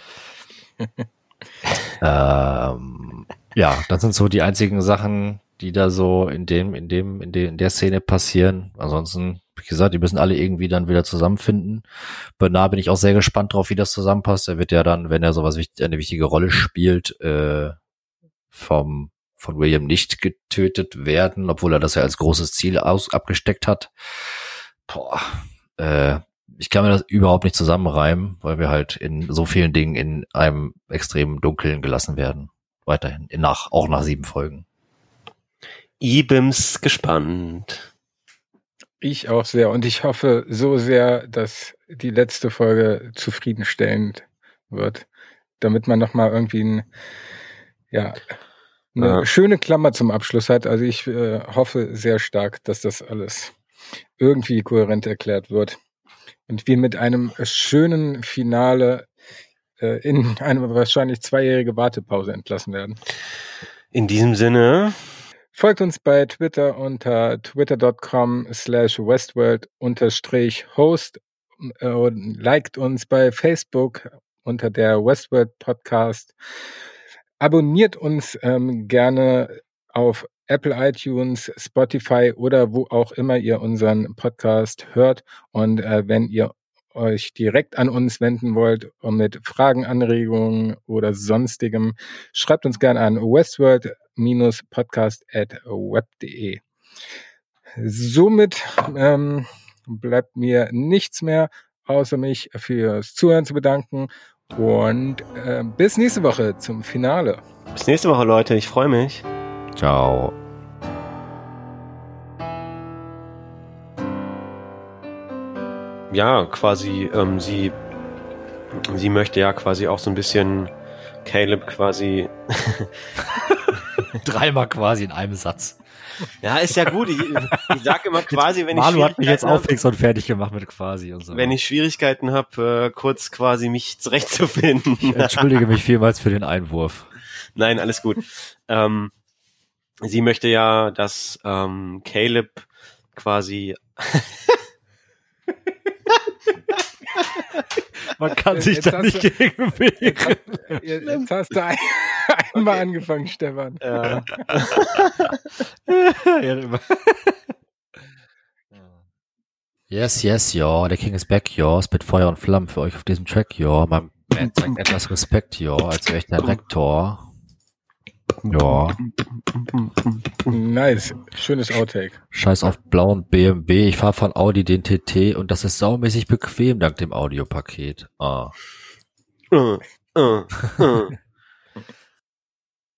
ähm, ja, das sind so die einzigen Sachen, die da so in dem, in dem, in, de, in der Szene passieren. Ansonsten, wie gesagt, die müssen alle irgendwie dann wieder zusammenfinden. Bernard bin ich auch sehr gespannt drauf, wie das zusammenpasst. Er wird ja dann, wenn er sowas wichtig, eine wichtige Rolle spielt, äh, vom von William nicht getötet werden, obwohl er das ja als großes Ziel aus, abgesteckt hat. Boah, äh, ich kann mir das überhaupt nicht zusammenreimen, weil wir halt in so vielen Dingen in einem extremen Dunkeln gelassen werden. Weiterhin, in nach, auch nach sieben Folgen. Ibims gespannt. Ich auch sehr. Und ich hoffe so sehr, dass die letzte Folge zufriedenstellend wird, damit man nochmal irgendwie ein, ja, eine Ja. schöne Klammer zum Abschluss hat. Also ich äh, hoffe sehr stark, dass das alles irgendwie kohärent erklärt wird und wir mit einem schönen Finale äh, in eine wahrscheinlich zweijährige Wartepause entlassen werden. In diesem Sinne, Folgt uns bei Twitter unter twitter.com slash westworld unterstrich host äh, und liked uns bei Facebook unter der Westworld Podcast. Abonniert uns ähm, gerne auf Apple iTunes, Spotify oder wo auch immer ihr unseren Podcast hört. Und äh, wenn ihr euch direkt an uns wenden wollt und mit Fragen, Anregungen oder sonstigem, schreibt uns gerne an westworld-podcast@web.de. Somit ähm, bleibt mir nichts mehr, außer mich fürs Zuhören zu bedanken und äh, bis nächste Woche zum Finale. bis nächste Woche, Leute. Ich freue mich. Ciao. Ja, quasi, ähm, sie, sie möchte ja quasi auch so ein bisschen Caleb quasi. Dreimal quasi in einem Satz. Ja, ist ja gut. Ich, ich sag immer quasi, wenn ich Malu hat mich jetzt Schwierigkeiten hab- auch fix und fertig gemacht mit quasi und so. wenn ich Schwierigkeiten habe, äh, kurz quasi mich zurechtzufinden. ich entschuldige mich vielmals für den Einwurf. Nein, alles gut. Ähm, sie möchte ja, dass ähm, Caleb quasi. Man kann Jetzt sich da hast nicht du- gegen wehren. Jetzt hast du ein, einmal angefangen, Stefan. Ja. Yes, yes, ja, der King is back, ja, spit Feuer und Flammen für euch auf diesem Track, ja, mein Band zeigt etwas Respekt, ja, als wäre ich der Rektor. Ja, Nice. Schönes Outtake. scheiß auf blauen BMW, ich fahre von Audi den TT und das ist saumäßig bequem dank dem Audiopaket. Ah. äh, äh, äh,